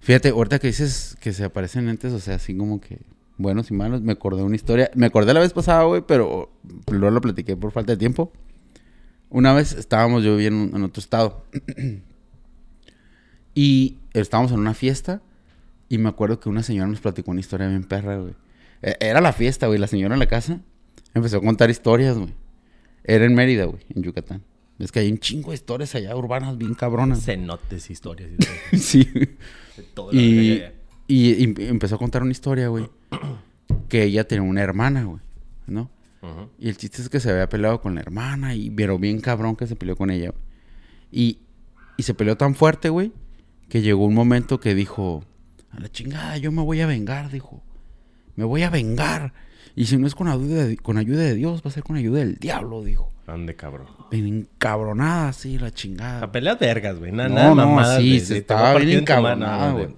Fíjate, ahorita que dices que se aparecen entes, o sea, así como que buenos y malos, me acordé una historia. Me acordé la vez pasada, güey, pero luego lo platiqué por falta de tiempo. Una vez estábamos yo viviendo en otro estado. y estábamos en una fiesta. Y me acuerdo que una señora nos platicó una historia bien perra, güey. E, era la fiesta, güey. La señora en la casa empezó a contar historias, güey. Era en Mérida, güey, en Yucatán. Es que hay un chingo de historias allá urbanas bien cabronas. Cenotes historias. sí. y, y, empezó a contar una historia, güey. que ella tenía una hermana, güey. ¿No? Y el chiste es que se había peleado con la hermana y vieron bien cabrón que se peleó con ella. Y, y se peleó tan fuerte, güey, que llegó un momento que dijo, a la chingada, yo me voy a vengar, dijo. Me voy a vengar. Y si no es con ayuda de, con ayuda de Dios, va a ser con ayuda del diablo, dijo. Ande cabrón. Bien encabronada, sí, la chingada. A pelear vergas, güey. Nada, no, no, sí, se estaba bien encabronada, güey.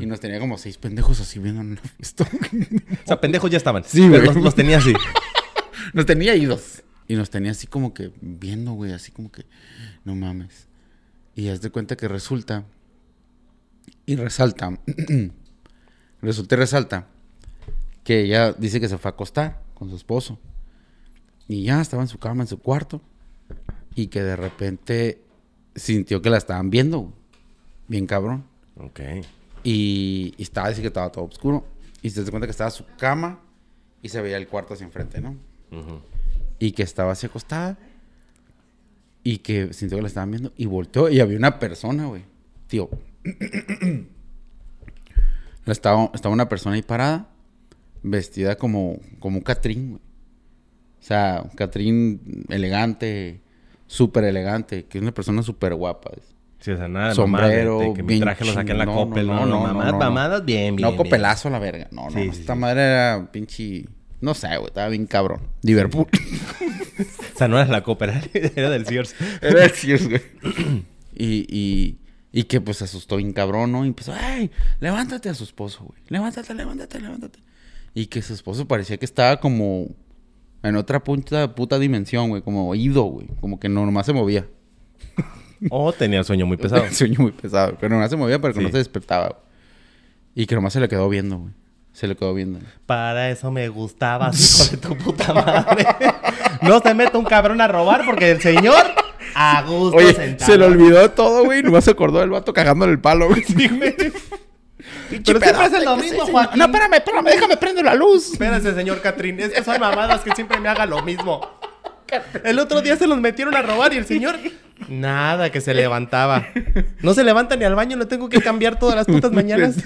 Y nos tenía como seis pendejos así viendo esto. o sea, pendejos ya estaban. Sí, güey. Los, los tenía así. nos tenía idos. Y nos tenía así como que viendo, güey, así como que, no mames. Y haz de cuenta que resulta y resalta, resulta y resalta que ella dice que se fue a acostar con su esposo. Y ya estaba en su cama, en su cuarto. Y que de repente sintió que la estaban viendo. Bien cabrón. Ok. Y, estaba, dice que estaba todo oscuro. Y se dio cuenta que estaba su cama y se veía el cuarto hacia enfrente, ¿no? Y que estaba así acostada. Y que sintió que la estaban viendo. Y volteó y había una persona, güey. Tío. estaba, estaba una persona ahí parada. Vestida como, como un Catrín, güey. O sea, Catrín elegante. Súper elegante. Que es una persona súper guapa. Sí, o sea, nada Sombrero, de que mi traje lo saqué en la no, Coppel. No, no, no, mamadas, mamadas, bien, bien. No, copelazo a la verga. No, no. esta madre era pinche no sé, güey, estaba bien cabrón. Liverpool. o sea, no era la Copa, era del Sears. era del Sears, güey. y, y, y que pues se asustó bien cabrón, ¿no? Y empezó, ¡ay! Levántate a su esposo, güey. Levántate, levántate, levántate. Y que su esposo parecía que estaba como en otra puta, puta dimensión, güey. Como oído, güey. Como que nomás se movía. O tenía sueño muy pesado. sueño muy pesado. Pero nomás se movía pero que no se despertaba. Y que nomás se le quedó viendo, güey. Se le quedó viendo. Para eso me gustaba, hijo de tu puta madre. no se mete un cabrón a robar porque el señor A gusto Oye, se le olvidó todo, güey. Nomás se acordó del vato cagándole el palo, güey. Pero siempre hace lo mismo, Joaquín. No, espérame, espérame, déjame prender la luz. Espérate, señor Catrín. Es que son mamadas que siempre me haga lo mismo. El otro día se los metieron a robar y el señor... Nada, que se levantaba. No se levanta ni al baño, lo tengo que cambiar todas las putas mañanas.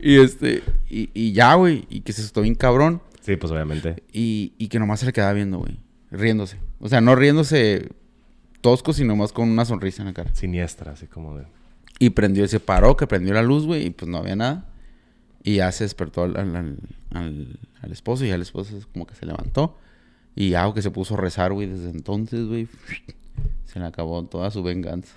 y este... Y, y ya, güey. Y que se asustó bien cabrón. Sí, pues obviamente. Y, y que nomás se le quedaba viendo, güey. Riéndose. O sea, no riéndose tosco, sino más con una sonrisa en la cara. Siniestra, así como de... Y prendió, se paró, que prendió la luz, güey, y pues no había nada. Y ya se despertó al, al, esposo y ya el esposo como que se levantó. Y ya, que se puso a rezar, güey, desde entonces, güey, se le acabó toda su venganza.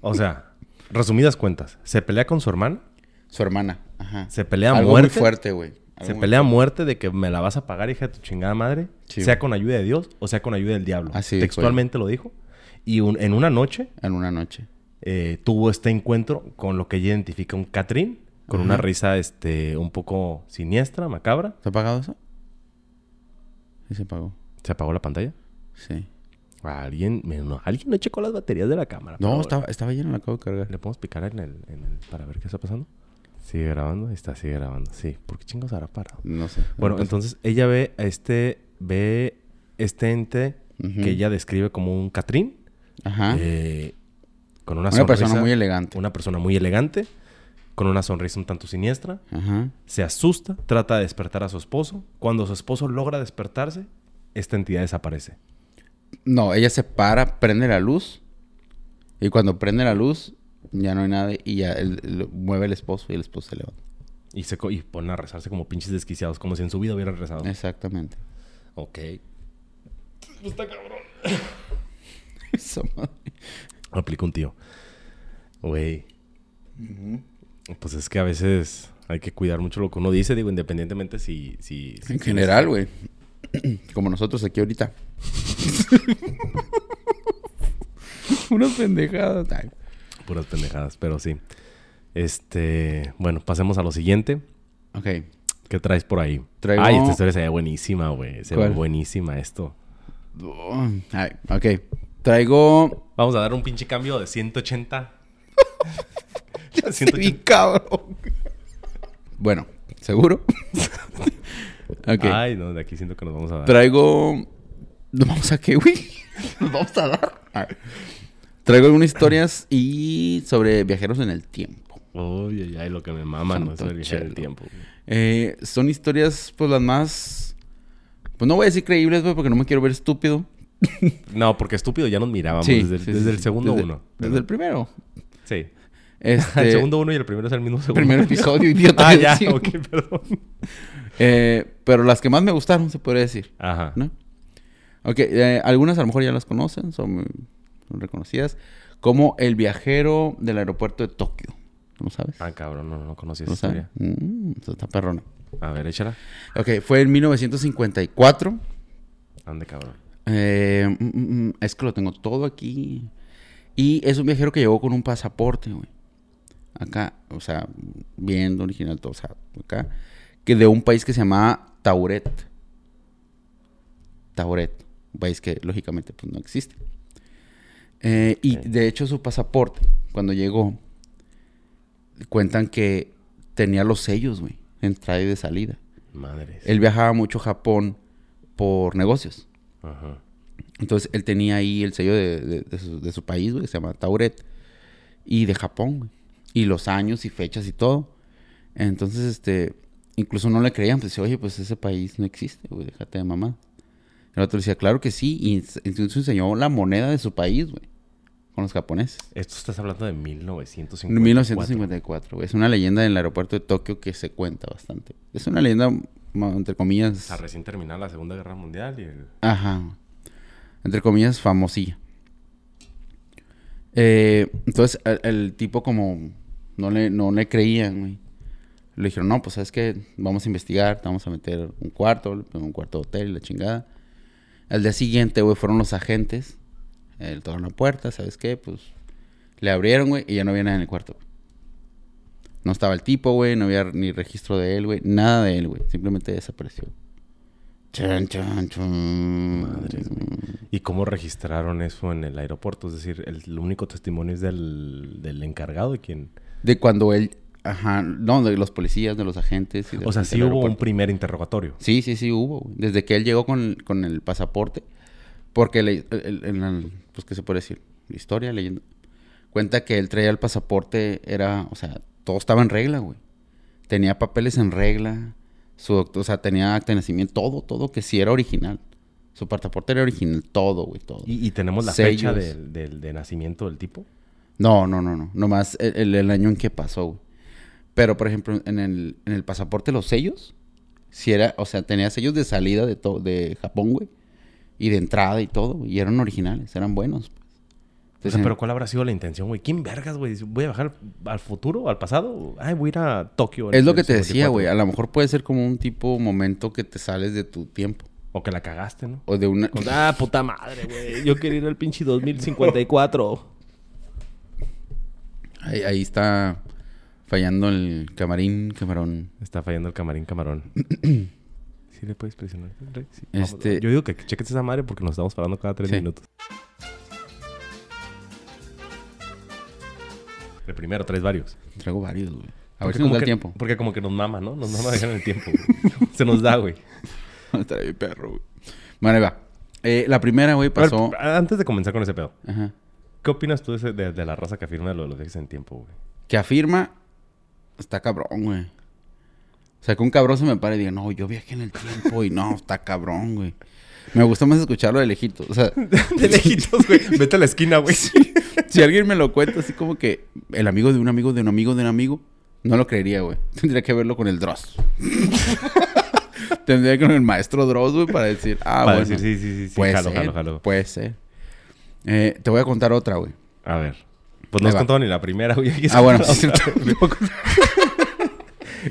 O sea, resumidas cuentas, ¿se pelea con su hermana? Su hermana, ajá. Se pelea a muerte. muy fuerte, güey. Se pelea a muerte de que me la vas a pagar, hija de tu chingada madre. sea con ayuda de Dios o sea con ayuda del diablo. Así Textualmente lo dijo. Y en una noche. En una noche. Eh, tuvo este encuentro con lo que ella identifica un Catrín. Con una risa este, un poco siniestra, macabra. ¿Se ha apagado eso? Sí, se apagó. ¿Se apagó la pantalla? Sí. Alguien, no, alguien no checó las baterías de la cámara. No, estaba, estaba llena, la acabo de cargar. ¿Le podemos picar en el, en el, para ver qué está pasando? Sigue grabando, está, sigue grabando. Sí, ¿por qué chingos hará parado? No sé. Bueno, entonces ella ve este, ve este ente que ella describe como un Catrín. Ajá. Eh, con una, una persona muy elegante. Una persona muy elegante, con una sonrisa un tanto siniestra. Ajá. Se asusta, trata de despertar a su esposo. Cuando su esposo logra despertarse, esta entidad desaparece. No, ella se para, prende la luz. Y cuando prende la luz, ya no hay nada y ya mueve el esposo y el esposo se levanta. Y se y ponen a rezarse como pinches desquiciados, como si en su vida hubieran rezado. Exactamente. Ok. Está cabrón. Eso, Aplica un tío. Güey. Pues es que a veces hay que cuidar mucho lo que uno dice, digo, independientemente si... si, en general, güey. Como nosotros aquí ahorita. Unas pendejadas. Puras pendejadas, pero sí. Este, bueno, pasemos a lo siguiente. Ok. ¿Qué traes por ahí? Ay, esta historia se ve buenísima, güey. Se ve buenísima esto. Ay, ok. Traigo. Vamos a dar un pinche cambio de 180. 180. cabrón. Bueno, ¿seguro? Ay, no, de aquí siento que nos vamos a dar. Traigo. ¿Nos vamos a qué, güey? ¿Nos vamos a dar? Traigo algunas historias y sobre viajeros en el tiempo. Uy, ay, lo que me mama no es el viaje del tiempo. Eh, son historias, pues las más. Pues no voy a decir creíbles, güey, porque no me quiero ver estúpido. no, porque estúpido ya nos mirábamos desde, el segundo uno. Desde el primero. Sí. Este... el segundo uno y el primero es el mismo segundo. Primer episodio, idiota. ah, ya, ok, perdón. Eh, pero las que más me gustaron, se podría decir. Ajá. ¿No? Ok, eh, algunas a lo mejor ya las conocen, son reconocidas, como El viajero del aeropuerto de Tokio. ¿No sabes? Ah, cabrón, no, no conocí esa historia. Mm, está perrona. A ver, échala. Ok, fue en 1954. ¿Dónde, cabrón? Eh, mm, mm, es que lo tengo todo aquí. Y es un viajero que llegó con un pasaporte, güey. Acá, o sea, bien original todo, o sea, acá. Que de un país que se llama Tauret. Tauret. Un país que lógicamente pues no existe. Eh, y de hecho su pasaporte, cuando llegó, cuentan que tenía los sellos, güey, entrada y de salida. Madre. Él viajaba mucho a Japón por negocios. Ajá. Entonces él tenía ahí el sello de, su, país, güey, que se llama Tauret. Y de Japón, güey. Y los años y fechas y todo. Entonces, este, incluso no le creían, pues oye, pues ese país no existe, güey, déjate de mamá. El otro decía, claro que sí, y entonces enseñó la moneda de su país, güey con los japoneses. Esto estás hablando de 1954. 1954, Es una leyenda en el aeropuerto de Tokio que se cuenta bastante. Es una leyenda, entre comillas... A recién terminada la Segunda Guerra Mundial y el... Ajá. Entre comillas, famosilla. Eh, entonces, el, tipo como... No le, no le creían, güey. Le dijeron, no, pues, ¿sabes qué? Vamos a investigar, te vamos a meter un cuarto, un cuarto de hotel y la chingada. Al día siguiente, güey, fueron los agentes él tocó la puerta, ¿sabes qué? Pues le abrieron, güey, y ya no había nada en el cuarto. No estaba el tipo, güey, no había ni registro de él, güey, nada de él, güey. Simplemente desapareció. Chan, chan, chan. Madre, ¿Y cómo registraron eso en el aeropuerto? Es decir, el, único testimonio es del, del encargado de quien... De cuando él Ajá, no, de los policías, de los agentes. o sea, sí hubo un primer interrogatorio. Sí, sí, sí hubo. Desde que él llegó con, el pasaporte. Porque, le, pues, ¿qué se puede decir? La historia, leyendo. Cuenta que él traía el pasaporte, era, o sea, todo estaba en regla, güey. Tenía papeles en regla. Su, o sea, tenía acta de nacimiento, todo, todo, que sí era original. Su pasaporte era original, todo, güey, todo. ¿Y, tenemos la fecha de, nacimiento del tipo? No, no, no, no. Nomás el, el año en que pasó, güey. Pero, por ejemplo, en el, en el pasaporte los sellos, si era, o sea, tenía sellos de salida de, de Japón, güey. Y de entrada y todo, Y eran originales, eran buenos. Pues. O sea, pero ¿cuál habrá sido la intención, güey? ¿Quién vergas, güey? ¿Voy a bajar al futuro, al pasado? Ay, voy a ir a Tokio. Es lo que te decía, güey. A lo mejor puede ser como un tipo momento que te sales de tu tiempo. O que la cagaste, ¿no? O de una... Ah, puta madre, güey. Yo quería ir al pinche 2054. Ahí, ahí está Fallando el camarín, camarón. Está fallando el camarín, camarón. ¿Sí le puedes presionar? Este... Yo digo que cheques esa madre porque nos estamos parando cada tres minutos. El primero, traes varios. Traigo varios, güey. A ver si nos da el tiempo. Porque como que nos mama, ¿no? Nos mama dejar el tiempo. Se nos da, güey. Está bien, perro, güey. Bueno, ahí va. Eh, la primera, güey, pasó... antes de comenzar con ese pedo. Ajá. ¿Qué opinas tú de, de, la raza que afirma lo de los viajes en tiempo, güey? Que afirma Está cabrón, güey. O sea, que un cabrón se me pare y diga, no, yo viajé en el tiempo y no, está cabrón, güey. Me gusta más escucharlo de lejitos. O sea, de lejitos, güey. Vete a la esquina, güey. Si alguien me lo cuenta así como que el amigo de un amigo de un amigo de un amigo, no lo creería, güey. Tendría que verlo con el Dross. Tendría que ver con el maestro Dross, güey, para decir, ah, para bueno. Decir, sí, sí, sí, Puede jalo, ser, jalo, jalo. Puede ser. Eh, te voy a contar otra, güey. A ver. Pues no has contado ni la primera, güey. Ah, bueno, sí,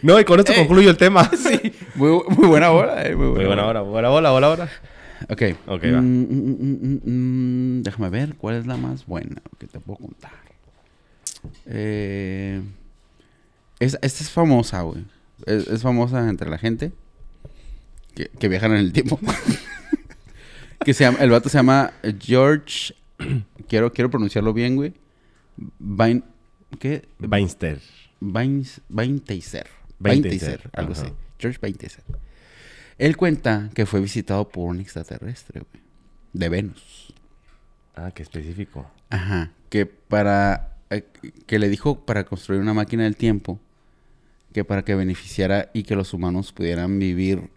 No, y con esto concluyo el tema. sí. Muy, muy buena hora, eh. Muy buena, hora. Buena hora, buena hora. Ok. Ok, va. Mm, mm, mm, déjame ver cuál es la más buena que te puedo contar. Eh, esta es famosa, güey. Es, famosa entre la gente que, que viajan en el tiempo. que se llama, el vato se llama George. quiero, quiero pronunciarlo bien, güey. Vain, ¿Qué? Weinster. Weinsteiser. Weinsteiser, algo así. George Weinsteiser. Él cuenta que fue visitado por un extraterrestre, güey. De Venus. Ah, qué específico. Ajá. Que para... Eh, que le dijo para construir una máquina del tiempo. Que para que beneficiara y que los humanos pudieran vivir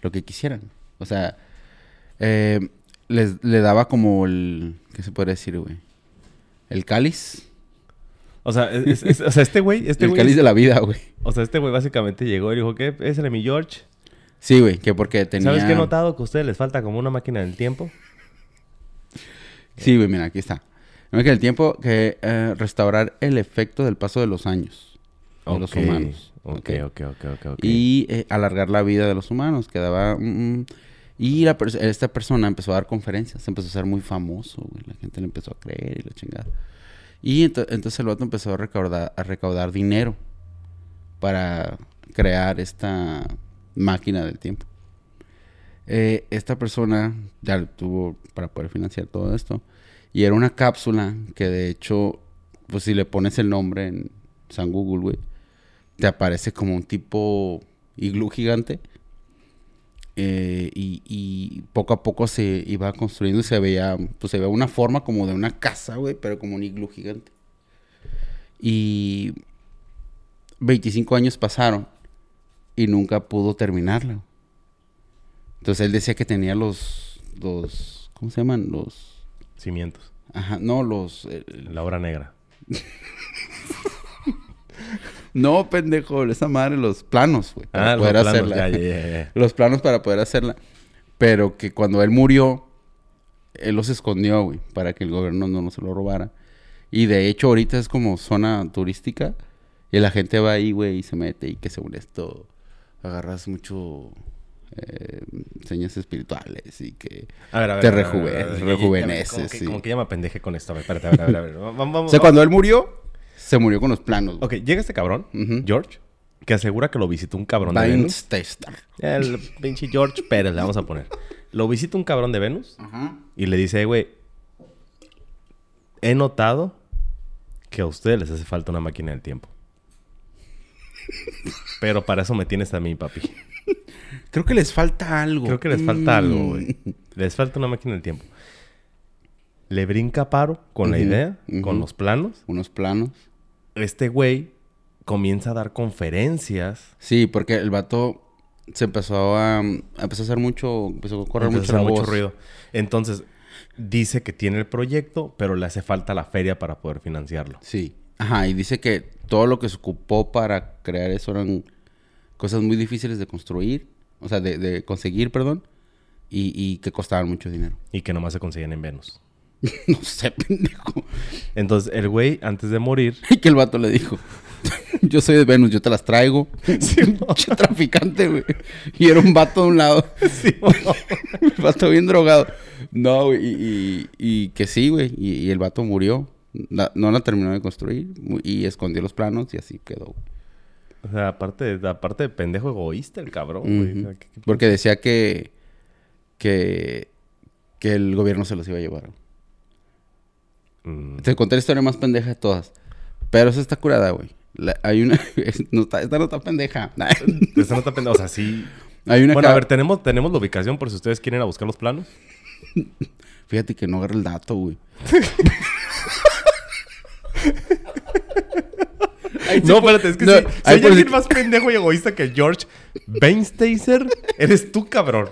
lo que quisieran. O sea... Eh, les, le daba como el... ¿Qué se puede decir, güey? El cáliz. O sea, o sea este güey... Este el cáliz de la vida, güey. O sea, este güey básicamente llegó y dijo, ¿qué? ¿Es el mi George? Sí, güey, que porque tenía... ¿Sabes qué he notado? Que a ustedes les falta como una máquina del tiempo. Sí, güey, mira, aquí está. Una máquina del tiempo que eh, restaurar el efecto del paso de los años de los humanos. Ok, ok, ok, ok. okay. Y eh, alargar la vida de los humanos, que daba... Mm, mm, y la esta persona empezó a dar conferencias, empezó a ser muy famoso, güey. La gente le empezó a creer y la chingada. Y entonces el vato empezó a recaudar, a recaudar dinero para crear esta máquina del tiempo. Eh, esta persona ya tuvo para poder financiar todo esto. Y era una cápsula que de hecho, pues si le pones el nombre en San Google, güey, te aparece como un tipo iglú gigante eh, y, poco a poco se iba construyendo y se veía, pues se veía una forma como de una casa, güey, pero como un iglú gigante. Y 25 años pasaron y nunca pudo terminarla. Entonces él decía que tenía los, los, ¿cómo se llaman? Los... Cimientos. Ajá, no, los... La obra negra. No, pendejo, esa madre, los planos, güey, para ah, poder los planos, hacerla. los planos para poder hacerla. Pero que cuando él murió, él los escondió, güey, para que el gobierno no, no se lo robara. Y de hecho, ahorita es como zona turística. Y la gente va ahí, güey, y se mete. Y que según esto, agarras mucho eh, señas espirituales y que te rejuveneces. Como que, llama pendeje con esto. A ver, espérate, a ver, a ver. A ver. Vamos, o sea, cuando él murió, se murió con los planos. Ok, llega este cabrón, George, que asegura que lo visitó un cabrón de Venus. El pinche George Pérez, le vamos a poner. Lo visita un cabrón de Venus y le dice, güey, he notado que a ustedes les hace falta una máquina del tiempo. Pero para eso me tienes a mí, papi. Creo que les falta algo. Creo que les falta algo, güey. Mm. Les falta una máquina del tiempo. Le brinca paro con la idea, con los planos. Unos planos. Este güey comienza a dar conferencias. Sí, porque el vato se empezó a, empezó a hacer mucho, empezó a correr mucho, mucho ruido. Entonces, dice que tiene el proyecto, pero le hace falta la feria para poder financiarlo. Sí. Ajá, y dice que todo lo que se ocupó para crear eso eran cosas muy difíciles de construir, o sea, de, conseguir, perdón, y, y, que costaban mucho dinero. Y que nomás se conseguían en Venus. no sé, pendejo. Entonces, el güey, antes de morir... y que el vato le dijo, yo soy de Venus, yo te las traigo. Sí, Mucho traficante, güey. Y era un vato de un lado. Sí, un vato bien drogado. No, güey. Y, y, que sí, güey. Y, el vato murió. No la terminó de construir. Y escondió los planos y así quedó. O sea, aparte, aparte de pendejo egoísta el cabrón, güey. Porque decía que, que, que el gobierno se los iba a llevar. Mm. Te conté la historia más pendeja de todas. Pero esa está curada, güey hay una. esta no está pendeja. esta no está pendeja. O sea, sí. Hay una bueno, a ver, ¿tenemos, tenemos la ubicación por si ustedes quieren ir a buscar los planos. Fíjate que no agarra el dato, güey. No, espérate, es que si, hay alguien más pendejo y egoísta que George Bainstacer, eres tú, cabrón.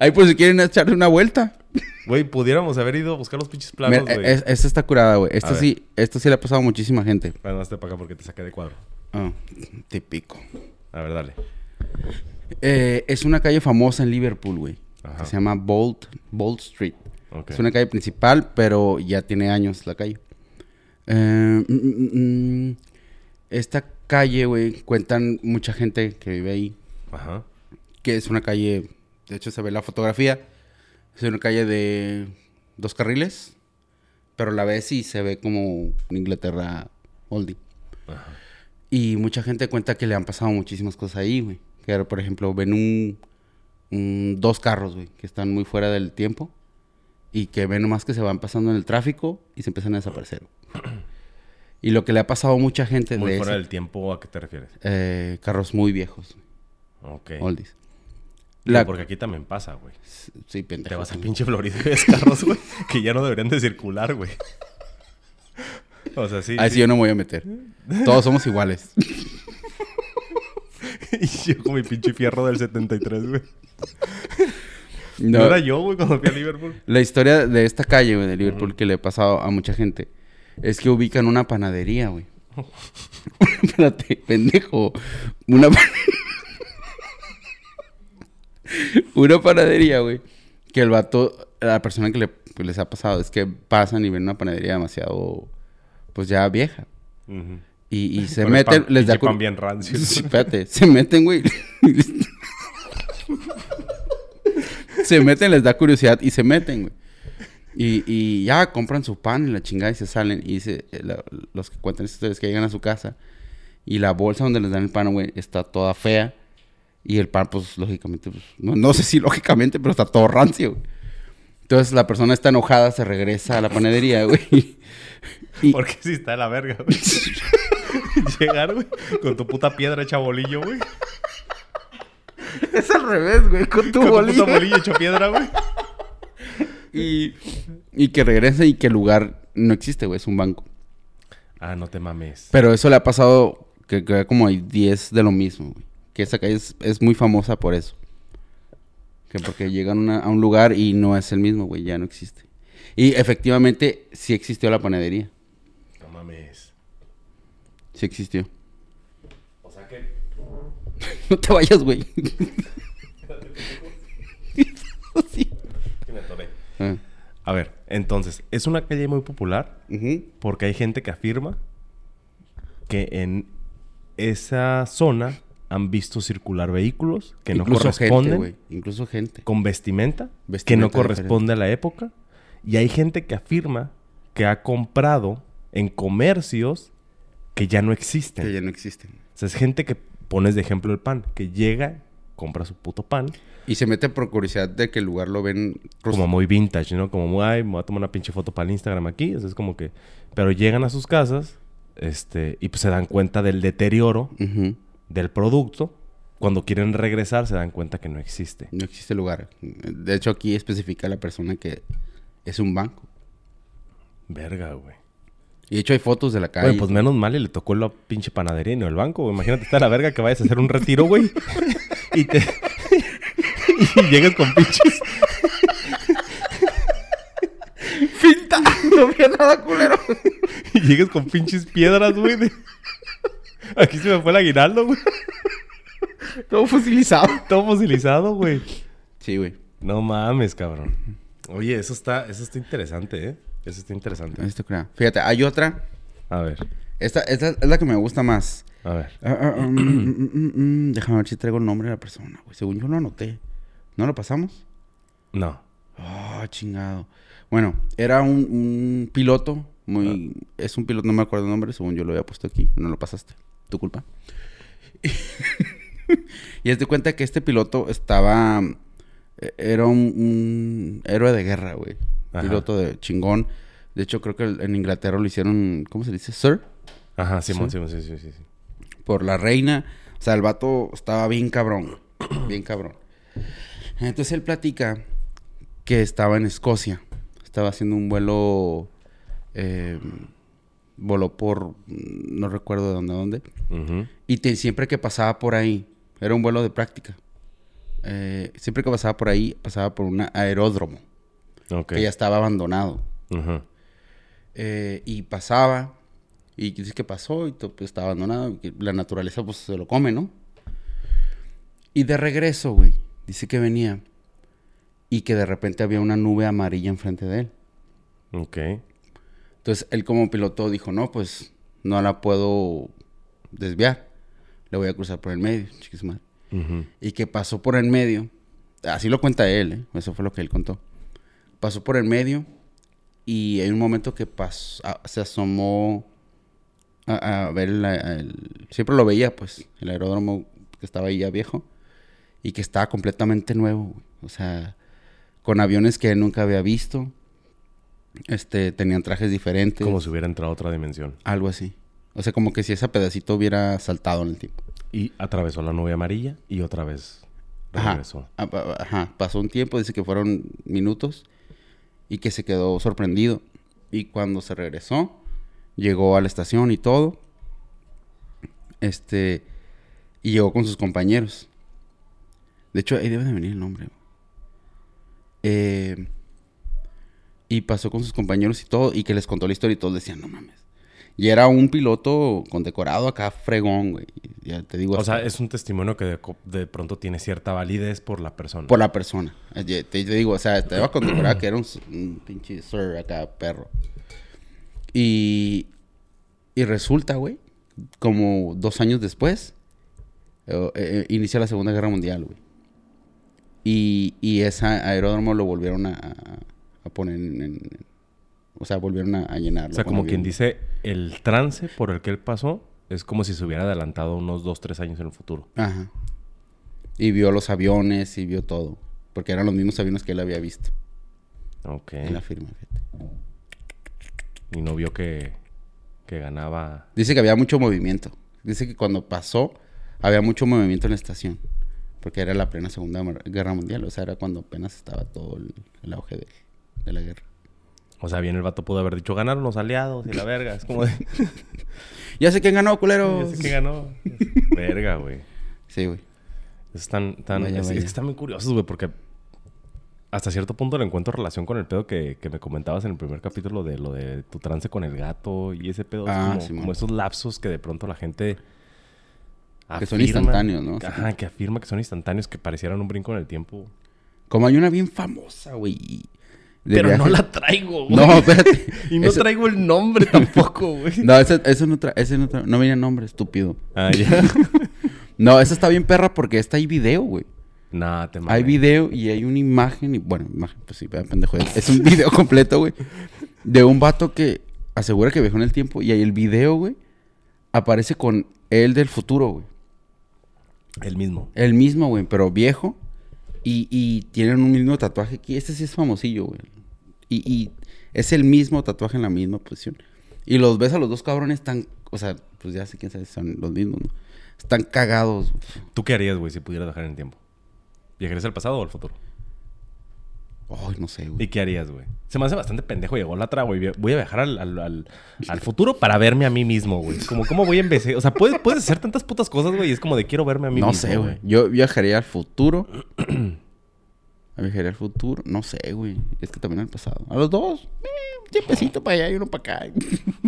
Ahí por si quieren echarle una vuelta. Güey, pudiéramos haber ido a buscar los pinches planos, güey. esta está curada, güey. Esta sí, esto sí le ha pasado a muchísima gente. Bueno, hazte para acá porque te saqué de cuadro. Ah, típico. A ver, dale. Eh, es una calle famosa en Liverpool, güey. Que se llama Bolt, Bolt Street. Es una calle principal, pero ya tiene años la calle. Eh, mm, mm, mm, esta calle, güey, cuentan mucha gente que vive ahí. Ajá. Que es una calle, de hecho se ve la fotografía es una calle de dos carriles, pero la ves y se ve como Inglaterra oldie. Y mucha gente cuenta que le han pasado muchísimas cosas ahí, güey. Que, por ejemplo, ven un, dos carros, güey, que están muy fuera del tiempo y que ven nomás que se van pasando en el tráfico y se empiezan a desaparecer. Y lo que le ha pasado a mucha gente muy fuera del tiempo, ¿a qué te refieres? Eh, carros muy viejos. Ok. Oldies. Porque aquí también pasa, güey. Sí, pendejo. Te vas a pinche Florida y ves carros, güey, que ya no deberían de circular, güey. O sea, sí. Ahí sí. yo no me voy a meter. Todos somos iguales. y yo con mi pinche fierro del 73, güey. No. no, era yo, güey, cuando fui a Liverpool. La historia de esta calle, güey, de Liverpool, que le ha pasado a mucha gente, es que ubican una panadería, güey. Espérate, pendejo. Una panadería. una panadería, güey. Que el vato, la persona que pues, les ha pasado es que pasan y ven una panadería demasiado, pues ya vieja. Y, se meten, les da pan bien rancio. espérate, se meten, güey. se meten, les da curiosidad y se meten, güey. Y, ya compran su pan y la chingada y se salen. Y dice, eh, los que cuentan historias que llegan a su casa y la bolsa donde les dan el pan, güey, está toda fea y el pan, pues, lógicamente, pues, no, sé si lógicamente, pero está todo rancio. Entonces la persona está enojada, se regresa a la panadería, güey. Y... Porque si está de la verga, güey. Llegar, güey, con tu puta piedra hecha bolillo, güey. Es al revés, güey, con tu bolillo. Con tu bolillo hecho piedra, güey. Y, y que regrese y que el lugar no existe, güey, es un banco. Ah, no te mames. Pero eso le ha pasado que, que como hay 10 de lo mismo, güey que esa calle es, muy famosa por eso. Que porque llegan a un lugar y no es el mismo, güey, ya no existe. Y efectivamente sí existió la panadería. No mames. Sí existió. O sea que... no te vayas, güey. sí. Ah. A ver, entonces, es una calle muy popular porque hay gente que afirma que en esa zona han visto circular vehículos que no corresponden. Incluso gente. Con vestimenta, que no corresponde a la época. Y hay gente que afirma que ha comprado en comercios que ya no existen. Que ya no existen. O sea, es gente que pones de ejemplo el pan, que llega compra su puto pan. Y se mete por curiosidad de que el lugar lo ven... Como muy vintage, ¿no? Como muy, ay, me voy a tomar una pinche foto para el Instagram aquí. es como que... Pero llegan a sus casas, este, y pues se dan cuenta del deterioro del producto. Cuando quieren regresar, se dan cuenta que no existe. No existe lugar. De hecho, aquí especifica la persona que es un banco. Verga, güey. Y de hecho hay fotos de la calle. Bueno, pues menos mal y le tocó la pinche panadería y no el banco. Imagínate está la verga que vayas a hacer un retiro, güey. y te... y llegas con pinches... ¡Finta! No había nada culero. y llegas con pinches piedras, güey. Aquí se me fue el aguinaldo, güey. Todo fosilizado. Todo fosilizado, güey. Sí, güey. No mames, cabrón. Oye, eso está, eso está interesante, ¿eh? Eso está interesante. Esto creo. Fíjate, hay otra. A ver. Esta, esta es la que me gusta más. A ver. Ah, ah, mm, mm, mm, déjame ver si traigo el nombre de la persona, güey. Según yo lo anoté. ¿No lo pasamos? No. Ah, chingado. Bueno, era un, piloto. Muy. Ah. Es un piloto, no me acuerdo el nombre, según yo lo había puesto aquí. No lo pasaste. Tu culpa. y es de cuenta que este piloto estaba. E, era un héroe de guerra, güey piloto de chingón. De hecho, creo que en Inglaterra lo hicieron, ¿cómo se dice? Sir. Ajá, Simón, sí, sí, sí, sí. Por la reina. O sea, el vato estaba bien cabrón. bien cabrón. Entonces él platica que estaba en Escocia. Estaba haciendo un vuelo. Eh, voló por. No recuerdo de dónde, dónde. Y siempre que pasaba por ahí. Era un vuelo de práctica. Eh, siempre que pasaba por ahí, pasaba por un aeródromo. Que ya estaba abandonado. Eh, y pasaba. Y dice que pasó y todo, pues, estaba abandonado. Y la naturaleza pues se lo come, ¿no? Y de regreso, güey. Dice que venía. Y que de repente había una nube amarilla enfrente de él. Ok. Entonces él como piloto dijo, no, pues no la puedo desviar. Le voy a cruzar por el medio, chiquis Y que pasó por el medio. Así lo cuenta él, ¿eh? Eso fue lo que él contó pasó por el medio y hay un momento que pasó, se asomó a, ver el, siempre lo veía pues el aeródromo que estaba ahí ya viejo y que estaba completamente nuevo o sea con aviones que nunca había visto este tenían trajes diferentes. Como si hubiera entrado a otra dimensión. Algo así. O sea como que si ese pedacito hubiera saltado en el tiempo. Y atravesó la nube amarilla y otra vez regresó. Ajá, ajá. Pasó un tiempo dice que fueron minutos y que se quedó sorprendido. Y cuando se regresó, llegó a la estación y todo. Este. Y llegó con sus compañeros. De hecho, ahí debe de venir el nombre. Eh, y pasó con sus compañeros y todo. Y que les contó la historia y todos decían, no mames. Y era un piloto condecorado acá, fregón, güey. Ya te digo. O sea, es un testimonio que de, pronto tiene cierta validez por la persona. Por la persona. Te, te digo, o sea, te iba a condecorar que era un, pinche sir acá, perro. Y, y resulta, güey, como dos años después, eh, eh, inicia la Segunda Guerra Mundial, güey. Y, y ese aeródromo lo volvieron a, a poner en o sea, volvieron a, llenarlo. O sea, como quien dice, el trance por el que él pasó es como si se hubiera adelantado unos dos, tres años en el futuro. Ajá. Y vio los aviones y vio todo. Porque eran los mismos aviones que él había visto. Ok. En la firma, fíjate. Y no vio que, que ganaba. Dice que había mucho movimiento. Dice que cuando pasó, había mucho movimiento en la estación. Porque era la plena Segunda Guerra Mundial. O sea, era cuando apenas estaba todo el, auge de, de la guerra. O sea, bien el vato pudo haber dicho, ganaron los aliados y la verga. Es como de... ya sé quién ganó, culero. Ya sé quién ganó. verga, güey. Sí, güey. Están, tan, es, que están muy curiosos, güey, porque hasta cierto punto le encuentro relación con el pedo que, que, me comentabas en el primer capítulo de lo de tu trance con el gato y ese pedo. Ah, como, como, esos lapsos que de pronto la gente... que son instantáneos, ¿no? Ajá, que afirma que son instantáneos, que parecieran un brinco en el tiempo. Como hay una bien famosa, güey. Pero no la traigo, güey. No, espérate. y no traigo el nombre tampoco, güey. no, ese, ese no, ese no, no venía nombre, estúpido. Ah, ya. no, esa está bien perra porque está ahí video, güey. No, te Hay video y hay una imagen y... Bueno, imagen, pues sí, pendejo. Es un video completo, güey. De un vato que asegura que viajó en el tiempo y ahí el video, güey, aparece con él del futuro, güey. El mismo. El mismo, güey, pero viejo. Y, y tienen un mismo tatuaje aquí. Este sí es famosillo, güey. Y, y es el mismo tatuaje en la misma posición. Y los ves a los dos cabrones tan... O sea, pues ya sé quién sabe, son los mismos, ¿no? Están cagados. ¿Tú qué harías, güey, si pudieras dejar en el tiempo? ¿Viajarías al pasado o al futuro? Ay, no sé, güey. ¿Y qué harías, güey? Se me hace bastante pendejo llegó la güey. Voy a viajar al, al, al, futuro para verme a mí mismo, güey. Como, ¿cómo voy a empezar? O sea, puedes, puedes hacer tantas putas cosas, güey. Y es como de quiero verme a mí mismo. No sé, güey. Yo viajaría al futuro. viajaría al futuro. No sé, güey. Es que también al pasado. A los dos. Eh, un tiempecito para allá y uno para acá.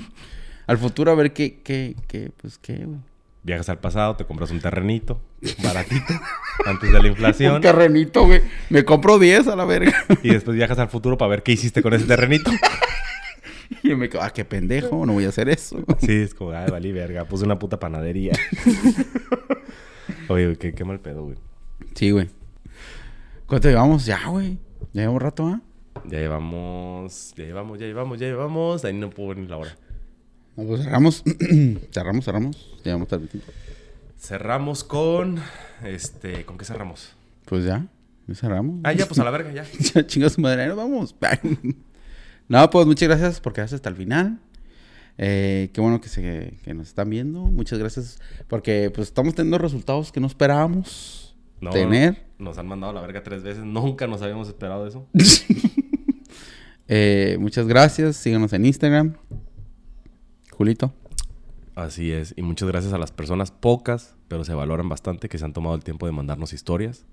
al futuro a ver qué, qué, qué, pues qué, güey viajas al pasado, te compras un terrenito baratito antes de la inflación. Un terrenito, güey. Me compro 10 a la verga. Y después viajas al futuro para ver qué hiciste con ese terrenito. Y yo me quedo, ah, qué pendejo, no voy a hacer eso. Sí, es como, ay, valí verga, puse una puta panadería. Oye, güey, qué, mal pedo, güey. Sí, güey. ¿Cuánto llevamos? Ya, güey. Ya llevamos rato, ¿ah? Ya llevamos, ya llevamos, ya llevamos, ya llevamos. Ahí no puedo venir la hora. No, pues cerramos. cerramos, cerramos. Llevamos tarde. Cerramos con. Este. ¿Con qué cerramos? Pues ya. Ya cerramos. Ah, ya, pues a la verga, ya. ya chinga su madre, nos vamos. no, pues muchas gracias por quedarse hasta el final. Eh, qué bueno que, se, que nos están viendo. Muchas gracias. Porque pues estamos teniendo resultados que no esperábamos tener. Nos han mandado a la verga tres veces. Nunca nos habíamos esperado eso. eh, muchas gracias. Síganos en Instagram. Julito. Así es. Y muchas gracias a las personas, pocas, pero se valoran bastante, que se han tomado el tiempo de mandarnos historias.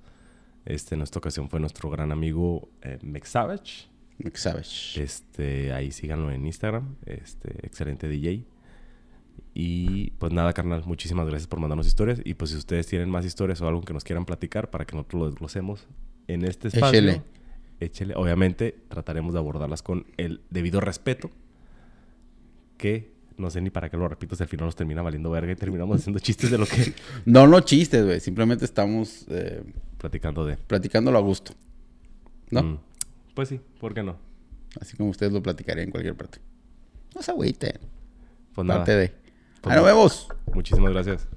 Este, en esta ocasión fue nuestro gran amigo eh, Mexavage. Mexavage. Este, ahí síganlo en Instagram. Este, excelente DJ. Y pues nada, carnal, muchísimas gracias por mandarnos historias. Y pues si ustedes tienen más historias o algo que nos quieran platicar para que nosotros lo desglosemos en este espacio, échele. échele. Obviamente trataremos de abordarlas con el debido respeto que no sé ni para qué lo repito si al final nos termina valiendo verga y terminamos haciendo chistes de lo que... no, no chistes, güey. Simplemente estamos... Eh, platicando de... Platicándolo a gusto. ¿No? Mm. Pues sí, ¿por qué no? Así como ustedes lo platicarían en cualquier parte. No se agüiten. Pues nada. Parte de... Pues nos vemos. Muchísimas gracias.